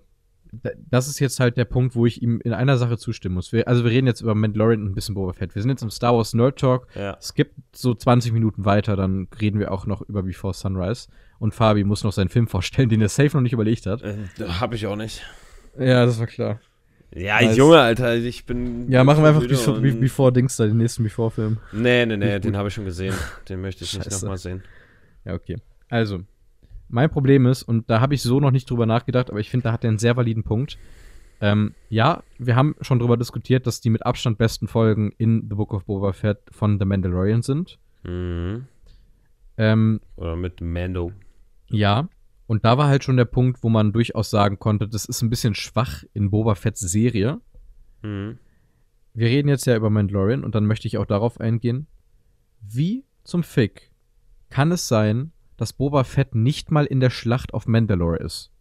das ist jetzt halt der Punkt, wo ich ihm in einer Sache zustimmen muss. Wir, also wir reden jetzt über Mandalorian und ein bisschen Boba Fett. Wir sind jetzt im Star Wars Nerd Talk. Ja. Es gibt so 20 Minuten weiter, dann reden wir auch noch über Before Sunrise. Und Fabi muss noch seinen Film vorstellen, den er safe noch nicht überlegt hat. Äh, hab ich auch nicht. Ja, das war klar. Ja, Weiß- Junge, Alter, ich bin. Ja, machen wir einfach Before, Before Dings da, den nächsten Before-Film. Nee, nee, nee, den habe ich schon gesehen. Den möchte ich nicht nochmal sehen. Ja, okay. Also, mein Problem ist, und da habe ich so noch nicht drüber nachgedacht, aber ich finde, da hat er einen sehr validen Punkt. Ähm, ja, wir haben schon drüber diskutiert, dass die mit Abstand besten Folgen in The Book of Boba Fett von The Mandalorian sind. Mhm. Ähm, Oder mit Mando. Ja, und da war halt schon der Punkt, wo man durchaus sagen konnte, das ist ein bisschen schwach in Boba Fetts Serie. Mhm. Wir reden jetzt ja über Mandalorian und dann möchte ich auch darauf eingehen. Wie zum Fick kann es sein, dass Boba Fett nicht mal in der Schlacht auf Mandalore ist?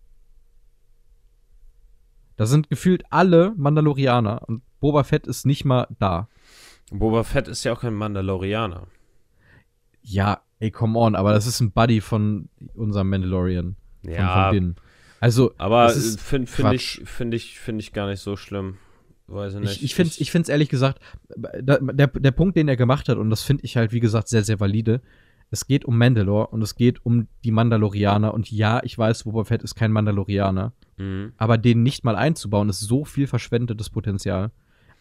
Da sind gefühlt alle Mandalorianer und Boba Fett ist nicht mal da. Boba Fett ist ja auch kein Mandalorianer. Ja, ey, come on, aber das ist ein Buddy von unserem Mandalorian. Von, Ja, von. Also, aber finde find ich, find ich, find ich gar nicht so schlimm. Weiß ich nicht. Ich, ich finde es ich find's ehrlich gesagt, da, der, der Punkt, den er gemacht hat, und das finde ich halt, wie gesagt, sehr, sehr valide. Es geht um Mandalore und es geht um die Mandalorianer. Und ja, ich weiß, Boba Fett ist kein Mandalorianer. Mhm. Aber den nicht mal einzubauen, ist so viel verschwendetes Potenzial.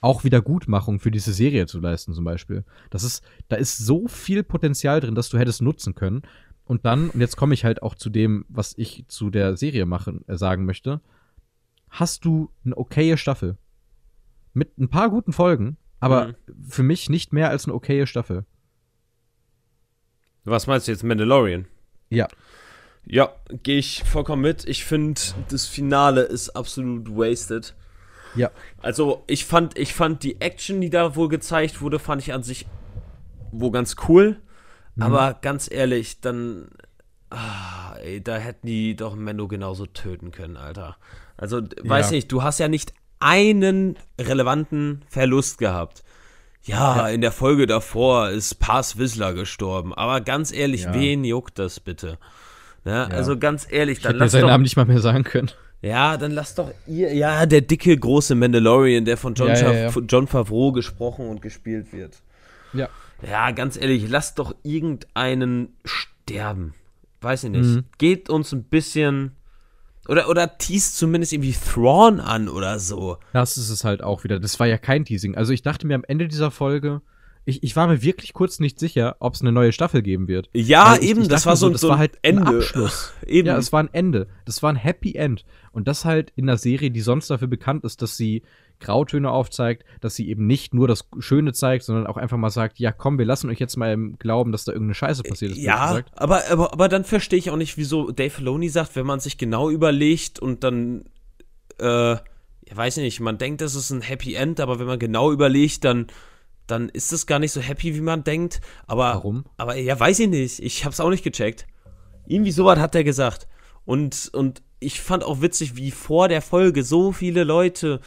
Auch Wiedergutmachung für diese Serie zu leisten, zum Beispiel. Das ist, da ist so viel Potenzial drin, dass du hättest nutzen können. Und dann, und jetzt komme ich halt auch zu dem, was ich zu der Serie machen, äh, sagen möchte. Hast du eine okaye Staffel? Mit ein paar guten Folgen, aber für mich nicht mehr als eine okaye Staffel. Was meinst du jetzt, Mandalorian? Ja. Ja, gehe ich vollkommen mit. Ich finde, das Finale ist absolut wasted. Ja. Also, ich fand, ich fand die Action, die da wohl gezeigt wurde, fand ich an sich wohl ganz cool. Mhm. Aber ganz ehrlich, dann. Ah, ey, da hätten die doch Mendo genauso töten können, Alter. Also, d- weiß Ja. nicht, du hast ja nicht einen relevanten Verlust gehabt. Ja, in der Folge davor ist Paz Whistler gestorben. Aber ganz ehrlich, Ja. wen juckt das bitte? Ne? Also ganz ehrlich, Ich dann hätte mir lass seinen doch, Namen nicht mal mehr sagen können. Ja, dann lass doch ihr, ja, der dicke große Mandalorian, der von John, Ja, ja, ja. John Favreau gesprochen und gespielt wird. Ja. Ja, ganz ehrlich, lass doch irgendeinen sterben. Weiß ich nicht. Mhm. Geht uns ein bisschen oder oder teast zumindest irgendwie Thrawn an oder so. Das ist es halt auch wieder. Das war ja kein Teasing. Also ich dachte mir am Ende dieser Folge, ich, ich war mir wirklich kurz nicht sicher, ob es eine neue Staffel geben wird. Ja, ich- eben, ich das war mir so, das so war halt ein Ende. Abschluss. Eben. Ja, es war ein Ende. Das war ein Happy End. Und das halt in einer Serie, die sonst dafür bekannt ist, dass sie Grautöne aufzeigt, dass sie eben nicht nur das Schöne zeigt, sondern auch einfach mal sagt, ja komm, wir lassen euch jetzt mal im Glauben, dass da irgendeine Scheiße passiert ist. Ja, aber, aber, aber dann verstehe ich auch nicht, wieso Dave Filoni sagt, wenn man sich genau überlegt und dann, äh, ja, weiß ich nicht, man denkt, das ist ein Happy End, aber wenn man genau überlegt, dann, dann ist es gar nicht so happy, wie man denkt. Aber, Warum? Aber ja, weiß ich nicht. Ich hab's auch nicht gecheckt. Irgendwie sowas hat er gesagt. Und, und ich fand auch witzig, wie vor der Folge so viele Leute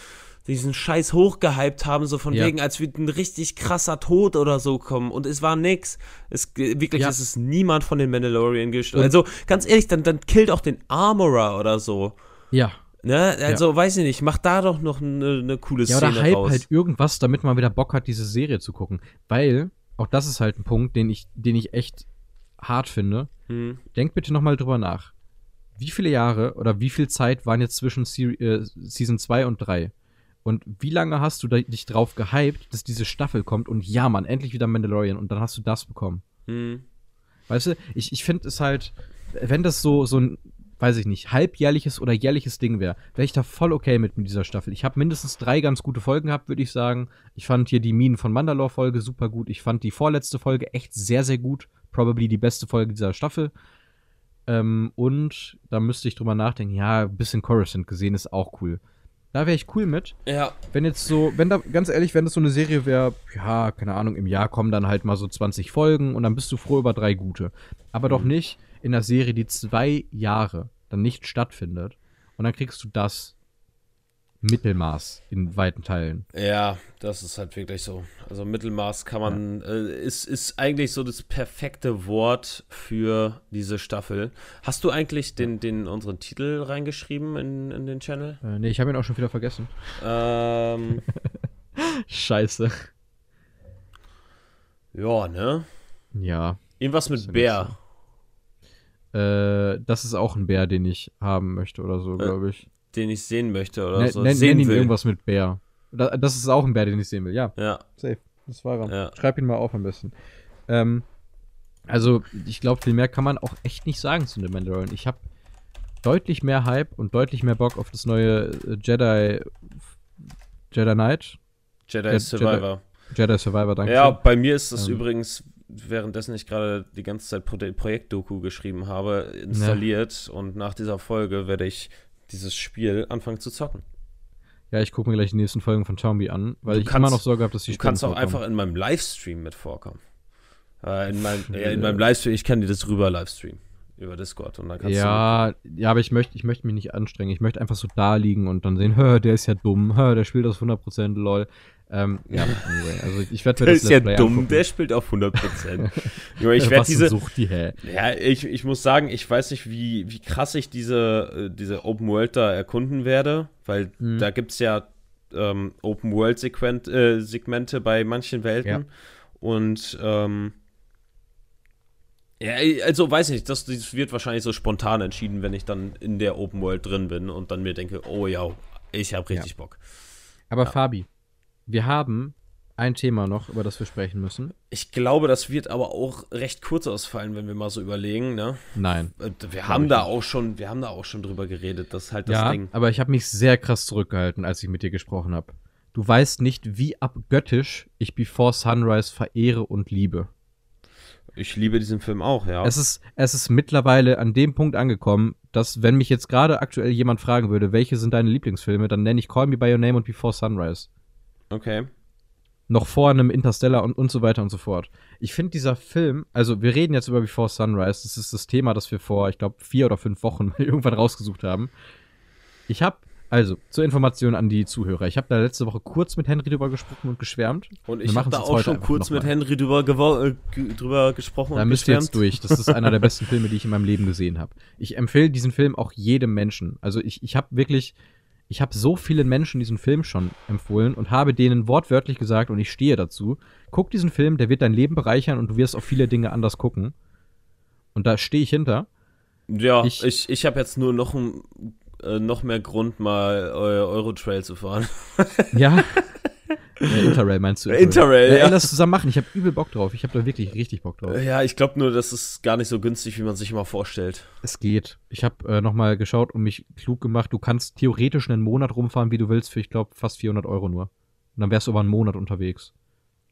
diesen Scheiß hochgehypt haben, so von Ja. wegen, als würde ein richtig krasser Tod oder so kommen. Und es war nix. Es, wirklich, Ja. es ist niemand von den Mandalorian gestorben. Also, ganz ehrlich, dann, dann killt auch den Armorer oder so. Ja. Ne? Also, weiß ich nicht, mach da doch noch eine, eine coole Ja, Szene oder hype raus. halt irgendwas, damit man wieder Bock hat, diese Serie zu gucken. Weil, auch das ist halt ein Punkt, den ich, den ich echt hart finde. Hm. Denk bitte nochmal drüber nach. Wie viele Jahre oder wie viel Zeit waren jetzt zwischen Seri äh, Season 2 und 3? Und wie lange hast du dich drauf gehypt, dass diese Staffel kommt und ja, Mann, endlich wieder Mandalorian und dann hast du das bekommen? Hm. Weißt du, ich, ich finde es halt, wenn das so, so ein, weiß ich nicht, halbjährliches oder jährliches Ding wäre, wäre ich da voll okay mit, mit dieser Staffel. Ich habe mindestens drei ganz gute Folgen gehabt, würde ich sagen. Ich fand hier die Minen von Mandalore-Folge super gut. Ich fand die vorletzte Folge echt sehr, sehr gut. Probably die beste Folge dieser Staffel. Ähm, und da müsste ich drüber nachdenken, ja, ein bisschen Coruscant gesehen ist auch cool. Da wäre ich cool mit. Ja. Wenn jetzt so, wenn da, ganz ehrlich, wenn das so eine Serie wäre, ja, keine Ahnung, im Jahr kommen dann halt mal so 20 Folgen und dann bist du froh über drei gute. Aber doch nicht in einer Serie, die zwei Jahre dann nicht stattfindet. Und dann kriegst du das. Mittelmaß in weiten Teilen. Ja, das ist halt wirklich so. Also Mittelmaß kann man, äh, ist, ist eigentlich so das perfekte Wort für diese Staffel. Hast du eigentlich den, den unseren Titel reingeschrieben in, in den Channel? Äh, nee, ich habe ihn auch schon wieder vergessen. Ähm, Scheiße. ja, ne? Ja. Irgendwas mit ja Bär, Äh, das ist auch ein Bär, den ich haben möchte oder so, Äh, glaube ich. den ich sehen möchte oder Ne- so. nenn, sehen nenn ihn will. irgendwas mit Bär. Da, das ist auch ein Bär, den ich sehen will. Ja, Ja, safe. Das war er. Ja. Schreib ihn mal auf am besten. Ähm, also, ich glaube, viel mehr kann man auch echt nicht sagen zu The Mandalorian. Ich habe deutlich mehr Hype und deutlich mehr Bock auf das neue äh, Jedi Jedi Knight. Jedi Jedi- Survivor. Jedi Survivor, danke. Ja, bei mir ist das Ähm. übrigens, währenddessen ich gerade die ganze Zeit Pro Projektdoku geschrieben habe, installiert und nach dieser Folge werde ich dieses Spiel anfangen zu zocken. Ja, ich gucke mir gleich die nächsten Folgen von Tombi an, weil Du ich kannst- immer noch Sorge habe, dass die Du kannst auch vorkommen. einfach in meinem Livestream mit vorkommen. Äh, in, meinem, ja, in Ja. meinem Livestream, ich kann dir das rüber Livestream über Discord und dann kannst Ja, ja, aber ich möchte ich möchte mich nicht anstrengen. Ich möchte einfach so da liegen und dann sehen, hör, der ist ja dumm, hör, der spielt aus 100% lol. Ähm, ja, anyway, also ich werde du. Der das ist ja Play dumm, angucken. der spielt auf 100%. Junge, ich werde diese, sucht die, hä? Ja, ich, ich muss sagen, ich weiß nicht, wie, wie krass ich diese, äh, diese Open World da erkunden werde, weil Mhm. da gibt es ja ähm, Open World Sequent, äh, Segmente bei manchen Welten. Ja. Und ähm, ja, also weiß ich nicht, das, das wird wahrscheinlich so spontan entschieden, wenn ich dann in der Open World drin bin und dann mir denke, oh ja, ich habe richtig Bock. Aber Fabi, wir haben ein Thema noch, über das wir sprechen müssen. Ich glaube, das wird aber auch recht kurz ausfallen, wenn wir mal so überlegen, ne? Nein. Äh, Wir haben da auch schon, wir haben da auch schon drüber geredet, das ist halt das ja, Ding. aber ich habe mich sehr krass zurückgehalten, als ich mit dir gesprochen habe. Du weißt nicht, wie abgöttisch ich Before Sunrise verehre und liebe. Ich liebe diesen Film auch, ja. Es ist, es ist mittlerweile an dem Punkt angekommen, dass, wenn mich jetzt gerade aktuell jemand fragen würde, welche sind deine Lieblingsfilme, dann nenne ich Call Me By Your Name und Before Sunrise. okay. Noch vor einem Interstellar und, und so weiter und so fort. Ich finde dieser Film, also wir reden jetzt über Before Sunrise, das ist das Thema, das wir vor, ich glaube, vier oder fünf Wochen irgendwann rausgesucht haben. Ich habe, also zur Information an die Zuhörer, ich habe da letzte Woche kurz mit Henry drüber gesprochen und geschwärmt. Und ich habe da auch schon kurz mit mal. Henry drüber, äh, drüber gesprochen Da und müsst ihr jetzt geschwärmt. durch. Das ist einer der besten Filme, die ich in meinem Leben gesehen habe. Ich empfehle diesen Film auch jedem Menschen. Also ich, ich habe wirklich, ich habe so vielen Menschen diesen Film schon empfohlen und habe denen wortwörtlich gesagt, und ich stehe dazu, guck diesen Film, der wird dein Leben bereichern und du wirst auf viele Dinge anders gucken. Und da stehe ich hinter. Ja, Ich- ich, ich, habe jetzt nur noch, ein, äh, noch mehr Grund, mal äh, Eurotrail zu fahren. Ja. äh, Interrail meinst du? Interrail, ja. ja. Ey, lass zusammen machen. Ich habe übel Bock drauf. Ich habe da wirklich richtig Bock drauf. Ja, ich glaube nur, das ist gar nicht so günstig, wie man sich immer vorstellt. Es geht. Ich habe äh, noch mal geschaut und mich klug gemacht. Du kannst theoretisch einen Monat rumfahren, wie du willst, für, ich glaube, fast 400 Euro nur. Und dann wärst du aber einen Monat unterwegs.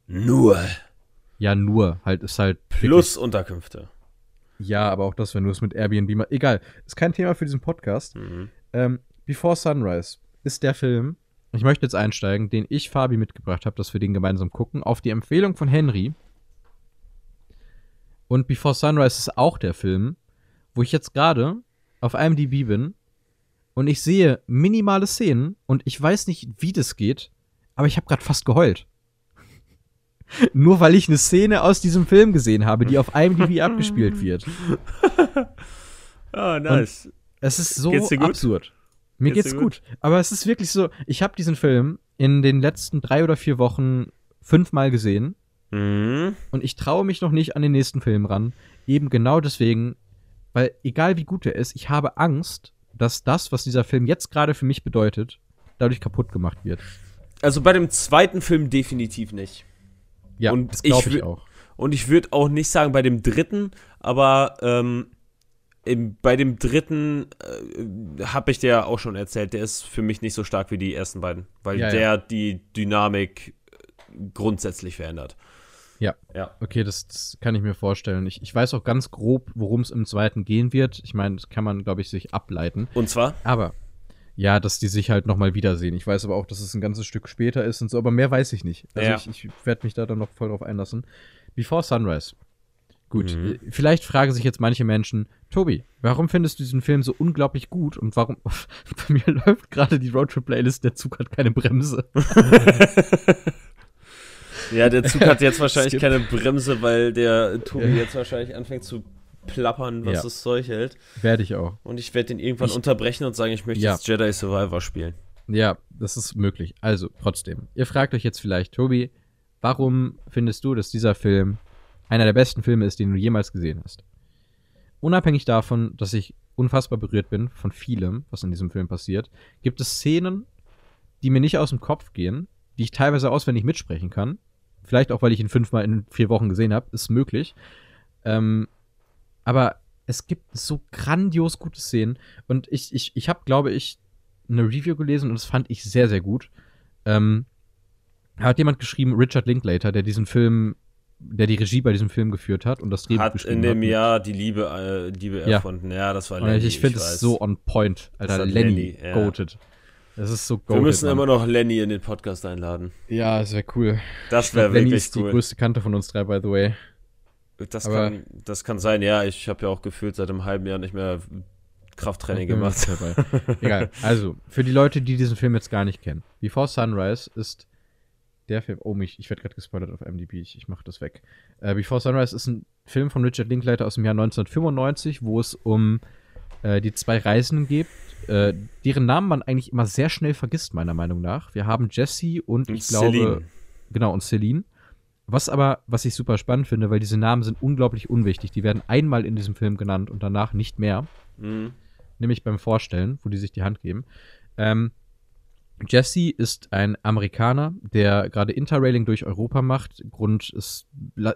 Nur. Ja, nur. Halt, ist halt. Plus Unterkünfte. Wirklich, ja, aber auch das, wenn du es mit Airbnb machst. Egal. Ist kein Thema für diesen Podcast. Mhm. Ähm, Before Sunrise ist der Film, ich möchte jetzt einsteigen, den ich Fabi mitgebracht habe, dass wir den gemeinsam gucken, auf die Empfehlung von Henry. Und Before Sunrise ist auch der Film, wo ich jetzt gerade auf IMDb bin und ich sehe minimale Szenen und ich weiß nicht, wie das geht, aber ich habe gerade fast geheult. Nur weil ich eine Szene aus diesem Film gesehen habe, die auf IMDb abgespielt wird. Ah, nice. Es ist so gut? absurd. Mir Geht's geht's, dir gut. Aber es ist wirklich so, ich habe diesen Film in den letzten drei oder vier Wochen fünfmal gesehen Mhm. und ich traue mich noch nicht an den nächsten Film ran. Eben genau deswegen, weil egal wie gut er ist, ich habe Angst, dass das, was dieser Film jetzt gerade für mich bedeutet, dadurch kaputt gemacht wird. Also bei dem zweiten Film definitiv nicht. Ja, Und das glaube ich ich, auch. Und ich würde auch nicht sagen bei dem dritten, aber ähm, im, bei dem dritten äh, habe ich dir ja auch schon erzählt, der ist für mich nicht so stark wie die ersten beiden, weil Ja, ja. der die Dynamik äh, grundsätzlich verändert. Ja. Ja. Okay, das, das kann ich mir vorstellen. Ich, ich weiß auch ganz grob, worum es im zweiten gehen wird. Ich meine, das kann man, glaube ich, sich ableiten. Und zwar, Aber ja, dass die sich halt nochmal wiedersehen. Ich weiß aber auch, dass es ein ganzes Stück später ist und so, aber mehr weiß ich nicht. Also Ja. ich, ich werde mich da dann noch voll drauf einlassen. Before Sunrise Gut, Mhm. äh, vielleicht fragen sich jetzt manche Menschen, Tobi, warum findest du diesen Film so unglaublich gut und warum bei mir läuft gerade die Roadtrip-Playlist, der Zug hat keine Bremse. Ja, der Zug hat jetzt wahrscheinlich Skip. keine Bremse, weil der Tobi Ja. jetzt wahrscheinlich anfängt zu plappern, was Ja. das Zeug hält. Werde ich auch. Und ich werde den irgendwann Ich- unterbrechen und sagen, ich möchte Ja. jetzt Jedi Survivor spielen. Ja, das ist möglich. Also, trotzdem. Ihr fragt euch jetzt vielleicht, Tobi, warum findest du, dass dieser Film einer der besten Filme ist, den du jemals gesehen hast? Unabhängig davon, dass ich unfassbar berührt bin von vielem, was in diesem Film passiert, gibt es Szenen, die mir nicht aus dem Kopf gehen, die ich teilweise auswendig mitsprechen kann. Vielleicht auch, weil ich ihn fünfmal in vier Wochen gesehen habe, ist möglich. Ähm, aber es gibt so grandios gute Szenen und ich, ich, ich habe, glaube ich, eine Review gelesen und das fand ich sehr, sehr gut. Ähm, hat jemand geschrieben, Richard Linklater, der diesen Film, der die Regie bei diesem Film geführt hat und das Drehbuch Hat geschrieben in dem hat. Jahr die Liebe, äh, Liebe Ja. erfunden. Ja, das war Und Lenny. ich finde es so on point, Alter. Hat Lenny, Lenny, ja. goated. Das ist so goated. Wir müssen Mann. immer noch Lenny in den Podcast einladen. Ja, das wäre cool. Das wäre Lenny wirklich ist die cool. größte Kante von uns drei, by the way. Das aber- kann, das kann sein, ja. Ich habe ja auch gefühlt seit einem halben Jahr nicht mehr Krafttraining gemacht. Egal. Also, für die Leute, die diesen Film jetzt gar nicht kennen. Before Sunrise ist der Film. Oh, mich, ich werde gerade gespoilert auf MDB. Ich, ich mache das weg. Äh, Before Sunrise ist ein Film von Richard Linklater aus dem Jahr 1995, wo es um äh, die zwei Reisenden geht, äh, deren Namen man eigentlich immer sehr schnell vergisst, meiner Meinung nach. Wir haben Jesse und, Und ich glaube. Celine. Genau, und Celine. Was aber, was ich super spannend finde, weil diese Namen sind unglaublich unwichtig. Die werden einmal in diesem Film genannt und danach nicht mehr Mhm. nämlich beim Vorstellen, wo die sich die Hand geben. Ähm, Jesse ist ein Amerikaner, der gerade Interrailing durch Europa macht. Grund ist,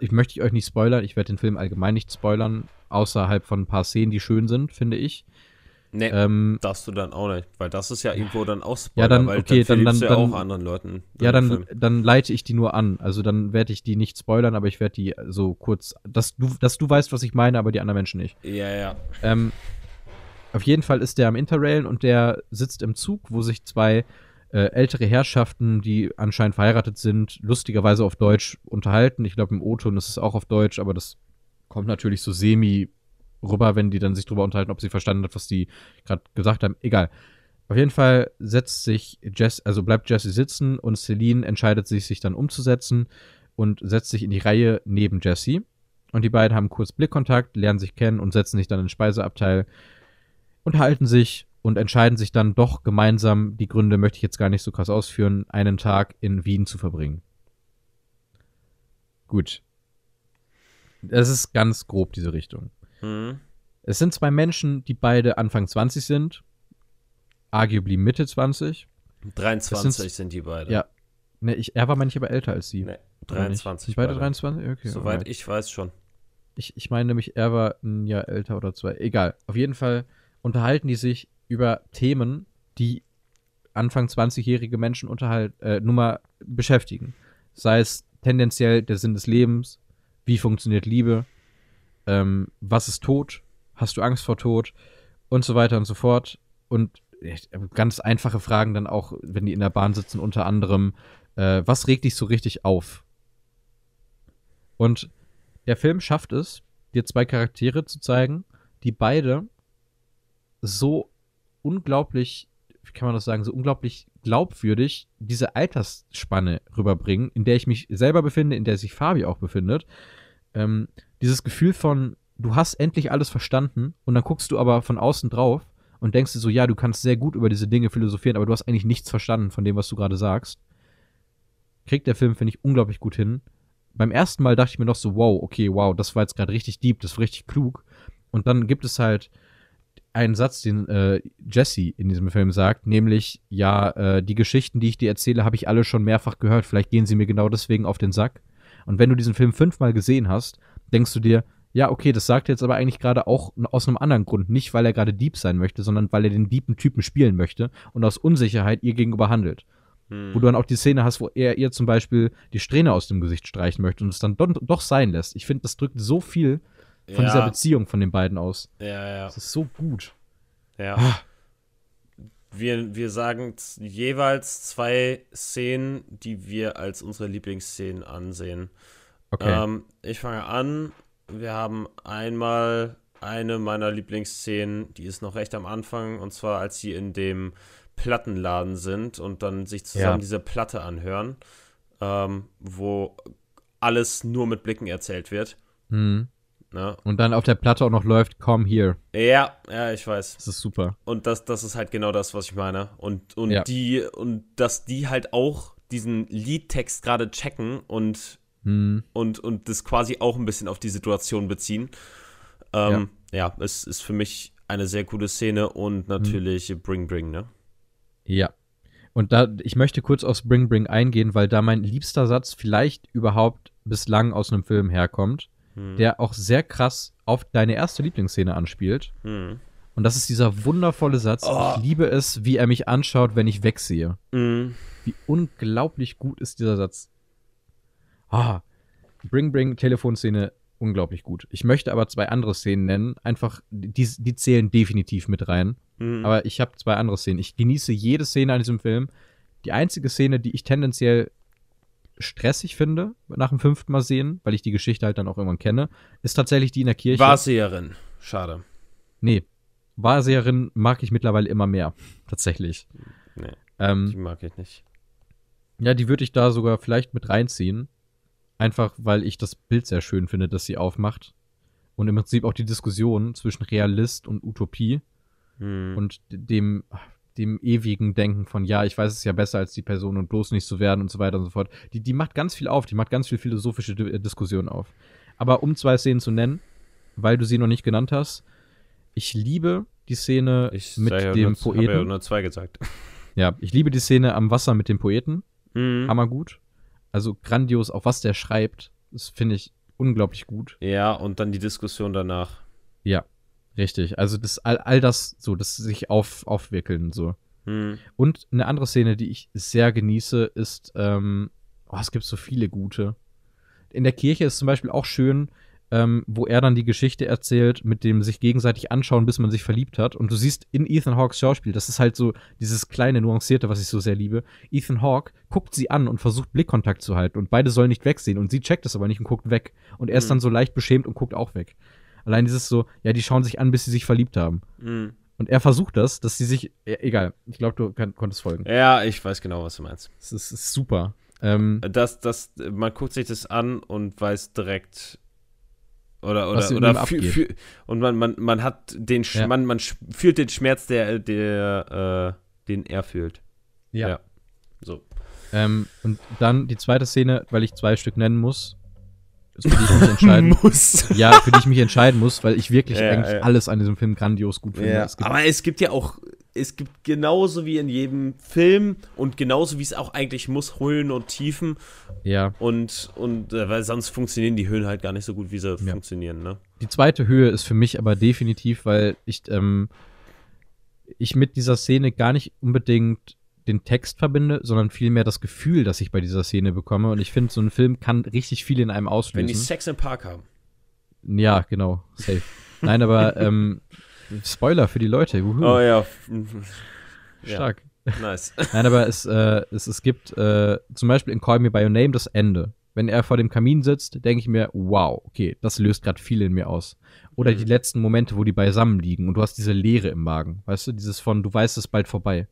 ich möchte euch nicht spoilern, ich werde den Film allgemein nicht spoilern, außerhalb von ein paar Szenen, die schön sind, finde ich. Nee, Ähm, darfst du dann auch nicht, weil das ist ja irgendwo dann auch Ja, dann- weil okay, dann- dann- du ja dann- auch anderen Leuten. ja, dann, Film. dann leite ich die nur an. Also dann werde ich die nicht spoilern, aber ich werde die so kurz, dass du, dass du weißt, was ich meine, aber die anderen Menschen nicht. Ja, ja. Ähm, auf jeden Fall ist der am Interrailen und der sitzt im Zug, wo sich zwei äh, ältere Herrschaften, die anscheinend verheiratet sind, lustigerweise auf Deutsch unterhalten. Ich glaube, im O-Ton ist es auch auf Deutsch, aber das kommt natürlich so semi rüber, wenn die dann sich drüber unterhalten, ob sie verstanden hat, was die gerade gesagt haben. Egal. Auf jeden Fall setzt sich Jess, also bleibt Jesse sitzen und Celine entscheidet sich, sich dann umzusetzen und setzt sich in die Reihe neben Jesse. Und die beiden haben kurz Blickkontakt, lernen sich kennen und setzen sich dann in den Speiseabteil, unterhalten sich und entscheiden sich dann doch gemeinsam, die Gründe möchte ich jetzt gar nicht so krass ausführen, einen Tag in Wien zu verbringen. Gut. Das ist ganz grob diese Richtung. Mhm. Es sind zwei Menschen, die beide Anfang 20 sind, arguably Mitte 20. 23 sind- sind die beide. Ja. Ne, ich, er war aber älter als sie. Nee, Oder nicht? 23. Sind beide beide. 23? Okay. Soweit alright. ich weiß schon. Ich, ich meine nämlich, er war ein Jahr älter oder zwei. Egal. Auf jeden Fall unterhalten die sich über Themen, die Anfang 20-jährige Menschen unterhalt, äh, nun mal beschäftigen. Sei es tendenziell der Sinn des Lebens, wie funktioniert Liebe, ähm, was ist Tod, hast du Angst vor Tod und so weiter und so fort. Und äh, ganz einfache Fragen dann auch, wenn die in der Bahn sitzen, unter anderem, äh, was regt dich so richtig auf? Und der Film schafft es, dir zwei Charaktere zu zeigen, die beide so unglaublich, wie kann man das sagen, so unglaublich glaubwürdig diese Altersspanne rüberbringen, in der ich mich selber befinde, in der sich Fabi auch befindet. Ähm, dieses Gefühl von, du hast endlich alles verstanden und dann guckst du aber von außen drauf und denkst dir so, ja, du kannst sehr gut über diese Dinge philosophieren, aber du hast eigentlich nichts verstanden von dem, was du gerade sagst. Kriegt der Film, finde ich, unglaublich gut hin beim ersten Mal dachte ich mir noch so, wow, okay, wow, das war jetzt gerade richtig deep, das war richtig klug. Und dann gibt es halt einen Satz, den äh, Jesse in diesem Film sagt, nämlich, ja, äh, die Geschichten, die ich dir erzähle, habe ich alle schon mehrfach gehört, vielleicht gehen sie mir genau deswegen auf den Sack. Und wenn du diesen Film fünfmal gesehen hast, denkst du dir, ja, okay, das sagt er jetzt aber eigentlich gerade auch aus einem anderen Grund. Nicht, weil er gerade Dieb sein möchte, sondern weil er den deepen Typen spielen möchte und aus Unsicherheit ihr gegenüber handelt. Hm. Wo du dann auch die Szene hast, wo er ihr zum Beispiel die Strähne aus dem Gesicht streichen möchte und es dann doch, doch sein lässt. Ich finde, das drückt so viel von ja, dieser Beziehung von den beiden aus. Ja, ja, Das ist so gut. ja. Ah. Wir, wir sagen jeweils zwei Szenen, die wir als unsere Lieblingsszenen ansehen. Okay. Ähm, ich fange an wir haben einmal eine meiner Lieblingsszenen, die ist noch recht am Anfang, und zwar als sie in dem Plattenladen sind und dann sich zusammen Ja. diese Platte anhören, ähm, wo alles nur mit Blicken erzählt wird. Mhm. Ne? Und dann auf der Platte auch noch läuft Come Here. Ja, ja, ich weiß. Das ist super. Und das, das ist halt genau das, was ich meine. Und, und Ja. die, und dass die halt auch diesen Liedtext gerade checken und, Mhm. und, und das quasi auch ein bisschen auf die Situation beziehen. Ähm, ja. es ist für mich eine sehr coole Szene und natürlich Bring Bring, ne? Ja. Und da, ich möchte kurz aufs Bring Bring eingehen, weil da mein liebster Satz vielleicht überhaupt bislang aus einem Film herkommt, Hm. der auch sehr krass auf deine erste Lieblingsszene anspielt. Hm. Und das ist dieser wundervolle Satz. Oh. Ich liebe es, wie er mich anschaut, wenn ich wegsehe. Hm. Wie unglaublich gut ist dieser Satz. Ah, Bring Bring Telefonszene unglaublich gut. Ich möchte aber zwei andere Szenen nennen. Einfach, die, die zählen definitiv mit rein. Hm. Aber ich habe zwei andere Szenen. Ich genieße jede Szene an diesem Film. Die einzige Szene, die ich tendenziell stressig finde, nach dem fünften Mal sehen, weil ich die Geschichte halt dann auch irgendwann kenne, ist tatsächlich die in der Kirche. Wahrseherin. Schade. Nee. Wahrseherin mag ich mittlerweile immer mehr. Tatsächlich. Nee, Ähm, die mag ich nicht. Ja, die würde ich da sogar vielleicht mit reinziehen. Einfach, weil ich das Bild sehr schön finde, das sie aufmacht. Und im Prinzip auch die Diskussion zwischen Realist und Utopie Hm. und dem, dem ewigen Denken von, ja, ich weiß es ja besser als die Person und bloß nicht so werden und so weiter und so fort. Die, die macht ganz viel auf, die macht ganz viel philosophische Di- äh, Diskussionen auf. Aber um zwei Szenen zu nennen, weil du sie noch nicht genannt hast, ich liebe die Szene ich mit ja dem nur, hab ja Poeten. nur zwei gesagt. Ja, ich liebe die Szene am Wasser mit dem Poeten. Hm. Hammergut. Also grandios, auch was der schreibt, das finde ich unglaublich gut. Ja, und dann die Diskussion danach. Ja, richtig. Also das all, all das so, das sich auf, aufwickeln so. Hm. Und eine andere Szene, die ich sehr genieße, ist, ähm, oh, es gibt so viele gute. In der Kirche ist zum Beispiel auch schön, ähm, wo er dann die Geschichte erzählt, mit dem sich gegenseitig anschauen, bis man sich verliebt hat. Und du siehst in Ethan Hawks Schauspiel, das ist halt so dieses kleine, nuancierte, was ich so sehr liebe. Ethan Hawke guckt sie an und versucht Blickkontakt zu halten und beide sollen nicht wegsehen und sie checkt es aber nicht und guckt weg. Und er ist Mhm. dann so leicht beschämt und guckt auch weg. Allein dieses so, ja, die schauen sich an, bis sie sich verliebt haben. Hm. Und er versucht das, dass sie sich, ja, egal, ich glaube, du kann, konntest folgen. Ja, ich weiß genau, was du meinst. Es ist, ist super. Ähm, Das, das, man guckt sich das an und weiß direkt oder oder oder fü- abgeht. fü- und man, man, man hat den Sch Ja. man, man fühlt den Schmerz, der der äh, den er fühlt. ja. Ja. So. Ähm, und dann die zweite Szene, weil ich zwei Stück nennen muss, für die ich mich entscheiden Muss. Ja, für die ich mich entscheiden muss, weil ich wirklich Ja, eigentlich ja. alles an diesem Film grandios gut finde. Ja, Es gibt, aber es gibt ja auch, es gibt genauso wie in jedem Film und genauso wie es auch eigentlich muss, Höhen und Tiefen ja. und, und äh, weil sonst funktionieren die Höhen halt gar nicht so gut, wie sie funktionieren, ne? Die zweite Höhe ist für mich aber definitiv, weil ich, ähm, ich mit dieser Szene gar nicht unbedingt den Text verbinde, sondern vielmehr das Gefühl, das ich bei dieser Szene bekomme. Und ich finde, so ein Film kann richtig viel in einem auslösen. Wenn die Sex im Park haben. ja, genau. Safe. Nein, aber ähm, Spoiler für die Leute. Wuhu. Oh ja. ja. Stark. Nice. Nein, aber es, äh, es, es gibt äh, zum Beispiel in Call Me By Your Name das Ende. Wenn er vor dem Kamin sitzt, denke ich mir, wow, okay, das löst gerade viel in mir aus. Oder Mhm. die letzten Momente, wo die beisammen liegen und du hast diese Leere im Magen. Weißt du, dieses von, du weißt, es bald vorbei.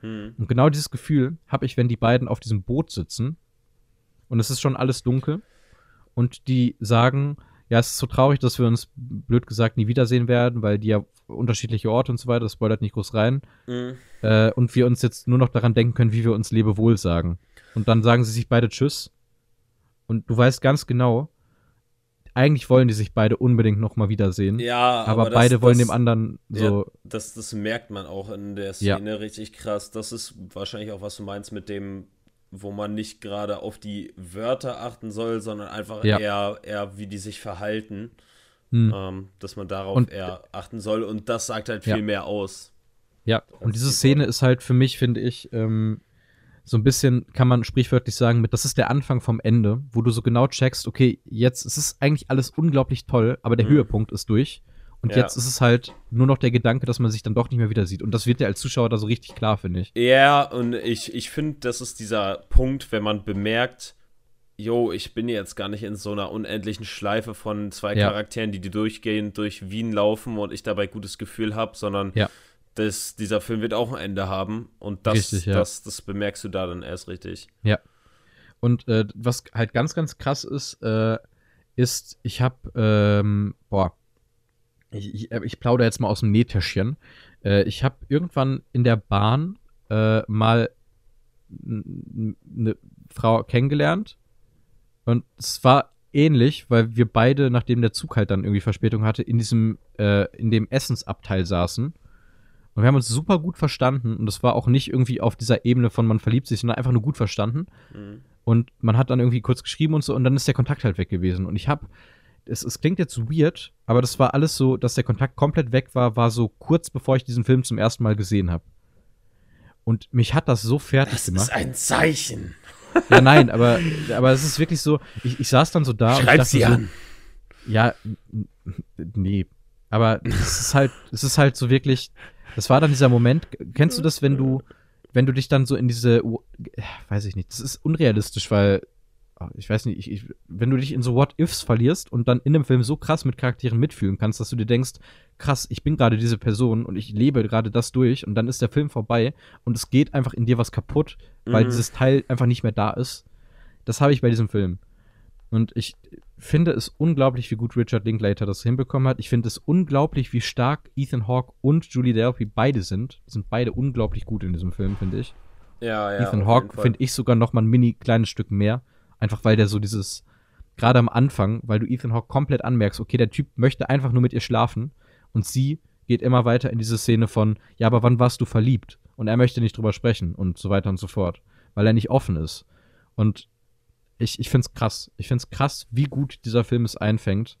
Hm. Und genau dieses Gefühl habe ich, wenn die beiden auf diesem Boot sitzen und es ist schon alles dunkel und die sagen, ja, es ist so traurig, dass wir uns, blöd gesagt, nie wiedersehen werden, weil die ja unterschiedliche Orte und so weiter, das spoilert nicht groß rein, Hm. äh, und wir uns jetzt nur noch daran denken können, wie wir uns Lebewohl sagen. Und dann sagen sie sich beide Tschüss. Und du weißt ganz genau, eigentlich wollen die sich beide unbedingt noch mal wiedersehen. Ja, aber, das- beide wollen das, dem anderen so. Ja, das, das merkt man auch in der Ja. Szene richtig krass. Das ist wahrscheinlich auch, was du meinst mit dem, wo man nicht gerade auf die Wörter achten soll, sondern einfach Ja. eher, eher, wie die sich verhalten. Hm. Ähm, dass man darauf Und- eher achten soll. Und das sagt halt Ja. viel mehr aus. Ja, und diese die Szene ist halt für mich, finde ich, ähm, so ein bisschen, kann man sprichwörtlich sagen, mit, das ist der Anfang vom Ende, wo du so genau checkst, okay, jetzt es ist eigentlich alles unglaublich toll, aber der Mhm. Höhepunkt ist durch. Und Ja. jetzt ist es halt nur noch der Gedanke, dass man sich dann doch nicht mehr wieder sieht. Und das wird dir als Zuschauer da so richtig klar, finde ich. Ja, und ich, ich finde, das ist dieser Punkt, wenn man bemerkt, jo, ich bin jetzt gar nicht in so einer unendlichen Schleife von zwei Ja. Charakteren, die, die durchgehend durch Wien laufen und ich dabei gutes Gefühl habe, sondern Ja. Das, dieser Film wird auch ein Ende haben und das, Richtig, ja. das, das bemerkst du da dann erst richtig. Und äh, was halt ganz, ganz krass ist, äh, ist, ich habe, ähm, boah, ich, ich, äh, ich plaudere jetzt mal aus dem Nähtäschchen. Äh, ich habe irgendwann in der Bahn äh, mal eine Frau kennengelernt und es war ähnlich, weil wir beide, nachdem der Zug halt dann irgendwie Verspätung hatte, in diesem, äh, in dem Essensabteil saßen. Und wir haben uns super gut verstanden und es war auch nicht irgendwie auf dieser Ebene von man verliebt sich, sondern einfach nur gut verstanden. Mhm. Und man hat dann irgendwie kurz geschrieben und so und dann ist der Kontakt halt weg gewesen. Und ich habe, es, es klingt jetzt weird, aber das war alles so, dass der Kontakt komplett weg war, war so kurz bevor ich diesen Film zum ersten Mal gesehen habe. Und mich hat das so fertig gemacht. ein Zeichen. Ja, nein, aber, aber es ist wirklich so, ich, ich saß dann so da und ich Schreib sie so, an. ja, nee. Aber es ist halt, es ist halt so wirklich, das war dann dieser Moment, kennst du das, wenn du, wenn du dich dann so in diese, weiß ich nicht, das ist unrealistisch, weil, ah, ich weiß nicht, ich, ich, wenn du dich in so What-Ifs verlierst und dann in dem Film so krass mit Charakteren mitfühlen kannst, dass du dir denkst, krass, ich bin gerade diese Person und ich lebe gerade das durch und dann ist der Film vorbei und es geht einfach in dir was kaputt, weil Mhm. dieses Teil einfach nicht mehr da ist. Das habe ich bei diesem Film. Und ich finde es unglaublich, wie gut Richard Linklater das hinbekommen hat. Ich finde es unglaublich, wie stark Ethan Hawke und Julie Delpy beide sind. Die sind beide unglaublich gut in diesem Film, finde ich. Ja, ja. Ethan Hawke finde ich sogar noch mal ein mini kleines Stück mehr. Einfach weil der so dieses, gerade am Anfang, weil du Ethan Hawke komplett anmerkst, okay, der Typ möchte einfach nur mit ihr schlafen und sie geht immer weiter in diese Szene von, ja, aber wann warst du verliebt? Und er möchte nicht drüber sprechen und so weiter und so fort, weil er nicht offen ist. Und ich, ich finde es krass. Ich finde es krass, wie gut dieser Film es einfängt.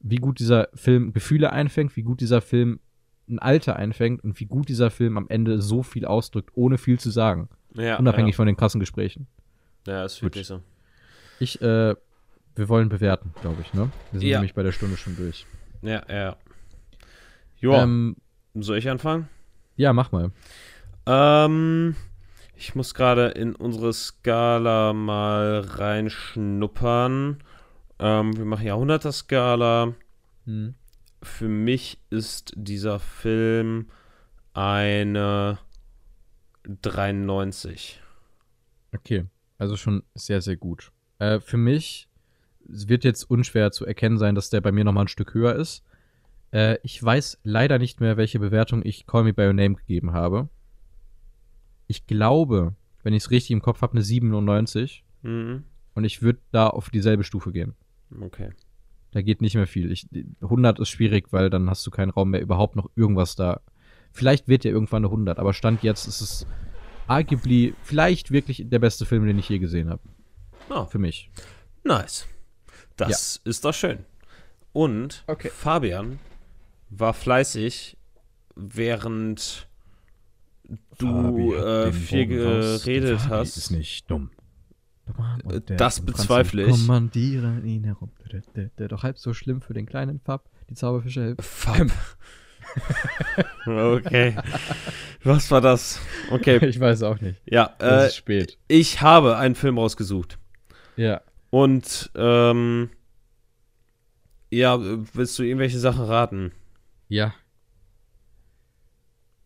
Wie gut dieser Film Gefühle einfängt, wie gut dieser Film ein Alter einfängt und wie gut dieser Film am Ende so viel ausdrückt, ohne viel zu sagen. ja, Unabhängig ja. von den krassen Gesprächen. Ja, ist wirklich so. Ich, äh, wir wollen bewerten, glaube ich, ne? Wir sind Ja. nämlich bei der Stunde schon durch. Ja, ja. Joa, Ähm, soll ich anfangen? ja, mach mal. Ähm, ich muss gerade in unsere Skala mal reinschnuppern. Ähm, wir machen Jahrhunderter-Skala. Hm. Für mich ist dieser Film eine 93. Okay, also schon sehr, sehr gut. Äh, für mich wird jetzt unschwer zu erkennen sein, dass der bei mir noch mal ein Stück höher ist. Äh, ich weiß leider nicht mehr, welche Bewertung ich Call Me By Your Name gegeben habe. Ich glaube, wenn ich es richtig im Kopf habe, eine 97. Mhm. Und ich würde da auf dieselbe Stufe gehen. Okay. Da geht nicht mehr viel. Ich, 100 ist schwierig, weil dann hast du keinen Raum mehr, überhaupt noch irgendwas da. Vielleicht wird ja irgendwann eine 100, aber Stand jetzt ist es arguably vielleicht wirklich der beste Film, den ich je gesehen habe. Oh, Für mich. nice. Das ist doch schön. Und Okay. Fabian war fleißig, während du äh, viel geredet hast. Ist nicht dumm. Der Das bezweifle ich. Kommandiere ihn herum. Der, doch halb so schlimm für den kleinen Fab, die Zauberfische hilft. Fab. okay. Was war das? Okay. Ich weiß auch nicht. Ja, Es äh, ist spät. ich habe einen Film rausgesucht. Ja. Und, ähm, ja, willst du irgendwelche Sachen raten? Ja.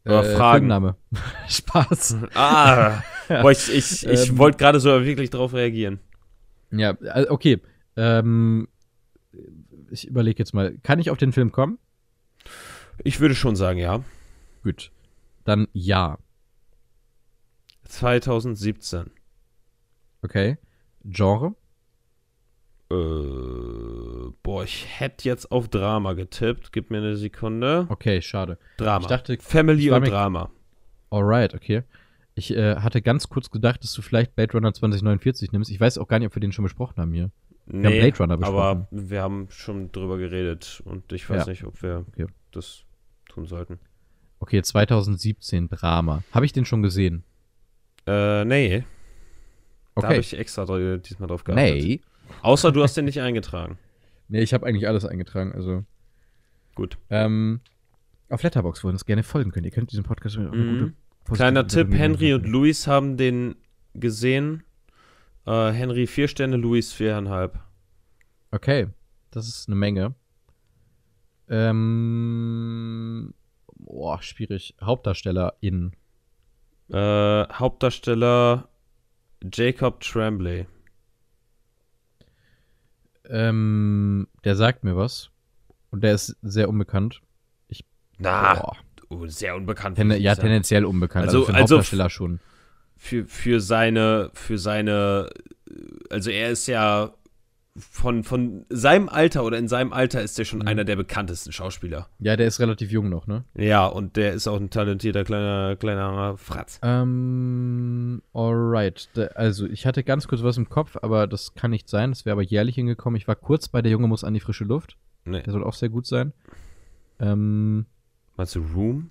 Oder Äh, Fragen. Filmname. Spaß. Ah, boah, ich, ich, ich Ähm. wollte gerade so wirklich drauf reagieren. Ja, äh, okay. Ähm, ich überlege jetzt mal. Kann ich auf den Film kommen? Ich würde schon sagen, ja. Gut. Dann ja. 2017. Okay. Genre? Äh, boah, ich hätte jetzt auf Drama getippt. Gib mir eine Sekunde. Okay, schade. Drama. Ich dachte, Family ich und mir- Drama. alright, okay. Ich äh, hatte ganz kurz gedacht, dass du vielleicht Blade Runner 2049 nimmst. Ich weiß auch gar nicht, ob wir den schon besprochen haben hier. Nee, haben Blade Runner aber besprochen. wir haben schon drüber geredet und ich weiß Ja. nicht, ob wir Okay. das tun sollten. Okay, 2017 Drama. Habe ich den schon gesehen? Äh, nee. Da habe Okay. ich extra diesmal drauf geachtet. nee. Außer du hast den nicht eingetragen. Nee, ich habe eigentlich alles eingetragen. Also, Gut. ähm, auf Letterbox wollen uns gerne folgen können. Ihr könnt diesem Podcast eine Mhm. Kleiner Tipp, Henry und Luis haben den gesehen. Äh, Henry vier Sterne, Louis viereinhalb. Okay, das ist eine Menge. Ähm, boah, schwierig. HauptdarstellerInnen. Äh, Hauptdarsteller Jacob Tremblay. Ähm, der sagt mir was. Und der ist sehr unbekannt. Na, Boah. sehr unbekannt. Ten ich ja, sagen. tendenziell unbekannt. Also- Also, für den also- Hauptdarsteller schon. für, für seine, für seine, also er ist ja von, von seinem Alter oder in seinem Alter ist er schon Mhm. einer der bekanntesten Schauspieler. Ja, der ist relativ jung noch, ne? Ja, und der ist auch ein talentierter kleiner, kleiner Fratz. Ähm, alright. Also, ich hatte ganz kurz was im Kopf, aber das kann nicht sein. Das wäre aber jährlich hingekommen. Ich war kurz bei Der Junge muss an die frische Luft. Nee. Der soll auch sehr gut sein. Ähm, Meinst du Room?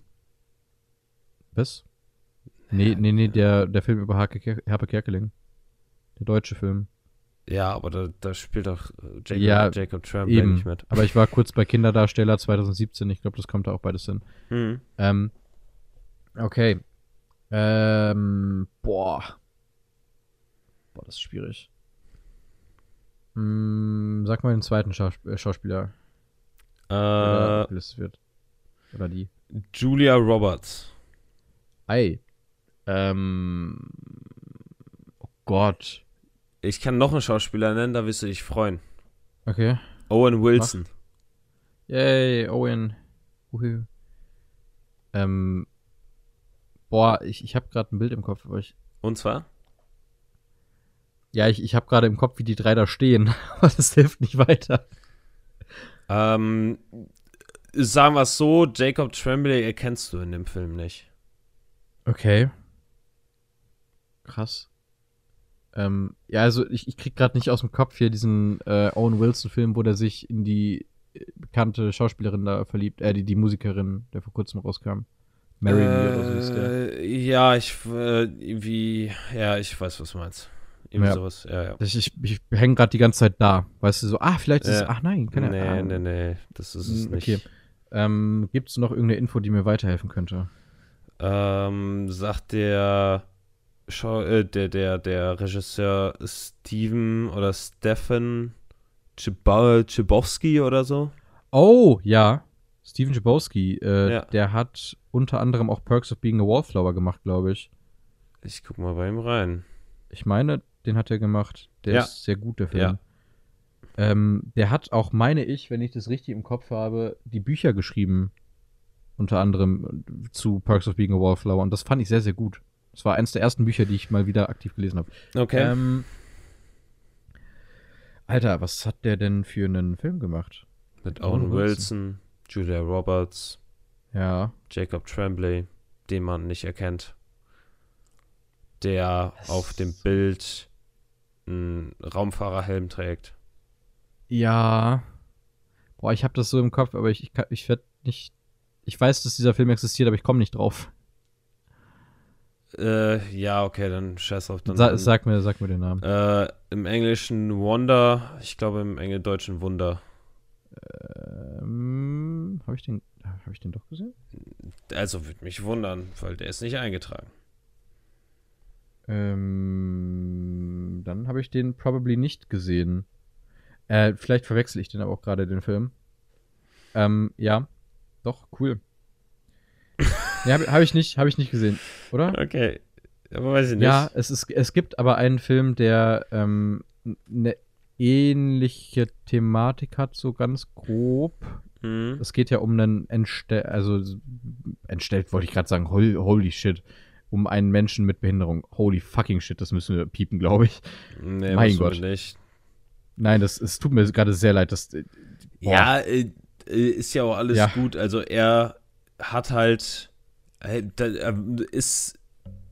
was? Nee, nee, nee, der, der Film über Herpe Kerkeling. Der deutsche Film. Ja, aber da, da spielt doch äh, Jacob, Ja, Jacob Tremblay Eben. nicht mit. Aber ich war kurz bei Kinderdarsteller 2017. Ich glaube, das kommt da auch beides hin. Hm. Ähm, okay. Ähm, boah. Boah, das ist schwierig. Hm, sag mal den zweiten Schaus äh, Schauspieler, Äh, aufgelistet wird. Oder die. Julia Roberts. Ei. Ähm. Oh Gott. Ich kann noch einen Schauspieler nennen, da wirst du dich freuen. Okay. Owen Wilson. Yay, Owen. Uhu. Ähm. Boah, ich, ich habe gerade ein Bild im Kopf, ich. Und zwar? Ja, ich, ich habe gerade im Kopf, wie die drei da stehen. Aber das hilft nicht weiter. Ähm, sagen wir es so, Jacob Tremblay erkennst du in dem Film nicht. Okay. Krass. Ähm, ja, also ich, ich krieg gerade nicht aus dem Kopf hier diesen äh, Owen Wilson-Film, wo der sich in die äh, bekannte Schauspielerin da verliebt, äh, die, die Musikerin, der vor kurzem rauskam. Mary Me oder so ist der. Äh, ja, ich, äh, wie, ja, ich weiß, was du meinst. Irgendwie Ja. sowas, ja, ja. Ich, ich, ich hänge gerade die ganze Zeit da. Weißt du, so, ah, vielleicht ist es, ach nein, kann nee, er. ah, nee, nee, das ist es nicht. Okay. Ähm, Gibt es noch irgendeine Info, die mir weiterhelfen könnte? Ähm, sagt der, Schau äh, der, der, der Regisseur Steven oder Stefan Chibowski oder so? Oh, ja. Steven Jabowski, äh, Ja. der hat unter anderem auch Perks of Being a Wallflower gemacht, glaube ich. Ich guck mal bei ihm rein. Ich meine, den hat er gemacht. Der Ja. ist sehr gut, der Film. Ja. Ähm, der hat auch, meine ich, wenn ich das richtig im Kopf habe, die Bücher geschrieben. Unter anderem zu Perks of Being a Wallflower. Und das fand ich sehr, sehr gut. Das war eines der ersten Bücher, die ich mal wieder aktiv gelesen habe. Okay. Ähm, Alter, was hat der denn für einen Film gemacht? Mit Owen Wilson. Julia Roberts, Ja. Jacob Tremblay, den man nicht erkennt. Der Was? auf dem Bild einen Raumfahrerhelm trägt. Ja. Boah, ich habe das so im Kopf, aber ich, ich, ich werde nicht. Ich weiß, dass dieser Film existiert, aber ich komme nicht drauf. Äh, ja, okay, dann scheiß drauf. Dann, Sa sag, mir, sag mir den Namen. Äh, im Englischen Wonder, ich glaube im Engeldeutschen Wunder. Ähm, habe ich den, habe ich den doch gesehen? Also würde mich wundern, weil der ist nicht eingetragen. Ähm, dann habe ich den probably nicht gesehen. Äh, vielleicht verwechsel ich den aber auch gerade den Film. Ähm, ja, doch cool. Ja, habe hab ich nicht, habe ich nicht gesehen, oder? Okay, aber weiß ich nicht. Ja, es, ist, es gibt aber einen Film, der ähm, eine ähnliche Thematik hat, so ganz grob. Mhm. Es geht ja um einen entstell, also entstellt wollte ich gerade sagen, hol, holy shit, um einen Menschen mit Behinderung. Holy fucking shit, das müssen wir piepen, glaube ich. Nee, Mein Gott. Nicht. Nein, das es tut mir gerade sehr leid, dass boah. Ja, äh, äh, ist ja auch alles Ja. gut. Also er hat halt, äh, äh, ist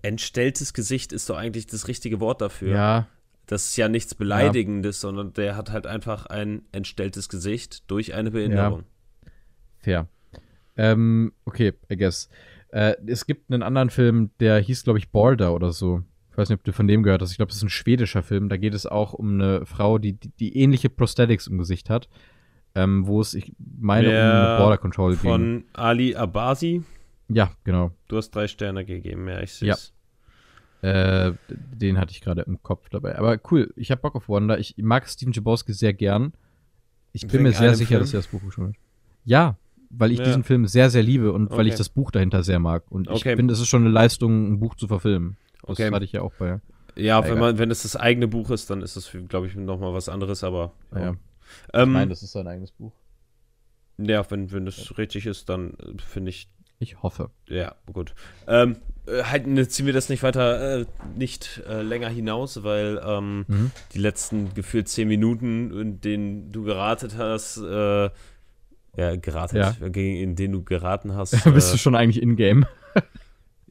entstelltes Gesicht ist doch eigentlich das richtige Wort dafür. ja, Das ist ja nichts Beleidigendes, sondern der hat halt einfach ein entstelltes Gesicht durch eine Behinderung. fair. Ähm, okay, I guess. Äh, es gibt einen anderen Film, der hieß, glaube ich, Border oder so. Ich weiß nicht, ob du von dem gehört hast. Ich glaube, das ist ein schwedischer Film. Da geht es auch um eine Frau, die, die, die ähnliche Prosthetics im Gesicht hat. Ähm, wo es, ich meine, um Der eine Border Control ging. Von Ali Abasi. Ja, genau. Du hast drei Sterne gegeben, ja, ich sehe Ja. es. Äh, den hatte ich gerade im Kopf dabei. Aber cool, ich habe Bock auf Wanda. Ich mag Steven Jabowski sehr gern. Ich bin Wegen mir sehr sicher, Film? dass er das Buch geschrieben hat. Ja, weil ich Ja. diesen Film sehr, sehr liebe und weil Okay. ich das Buch dahinter sehr mag. Und Okay. ich finde, es ist schon eine Leistung, ein Buch zu verfilmen. Das Okay. hatte ich ja auch bei. Ja, wenn man, wenn es das eigene Buch ist, dann ist das, glaube ich, nochmal was anderes, aber. Ja. Ähm, Nein, das ist sein eigenes Buch. ja, wenn, wenn das richtig ist, dann finde ich, Ich hoffe. ja, gut. Ähm, äh, halt, ziehen wir das nicht weiter, äh, nicht äh, länger hinaus, weil ähm, Mhm. die letzten gefühlt zehn Minuten, in denen du geratet hast, äh, ja, geratet, Ja. in denen du geraten hast. Bist du äh, schon eigentlich in-game?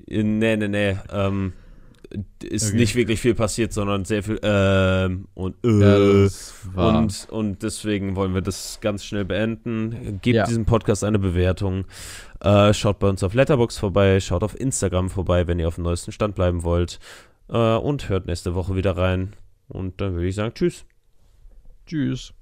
äh, nee, nee, nee. Ähm, ist Okay. nicht wirklich viel passiert, sondern sehr viel ähm und äh, Ja, und, und deswegen wollen wir das ganz schnell beenden. Gebt Ja. diesem Podcast eine Bewertung. Äh, schaut bei uns auf Letterbox vorbei, schaut auf Instagram vorbei, wenn ihr auf dem neuesten Stand bleiben wollt. Äh, und hört nächste Woche wieder rein. Und dann würde ich sagen, tschüss. Tschüss.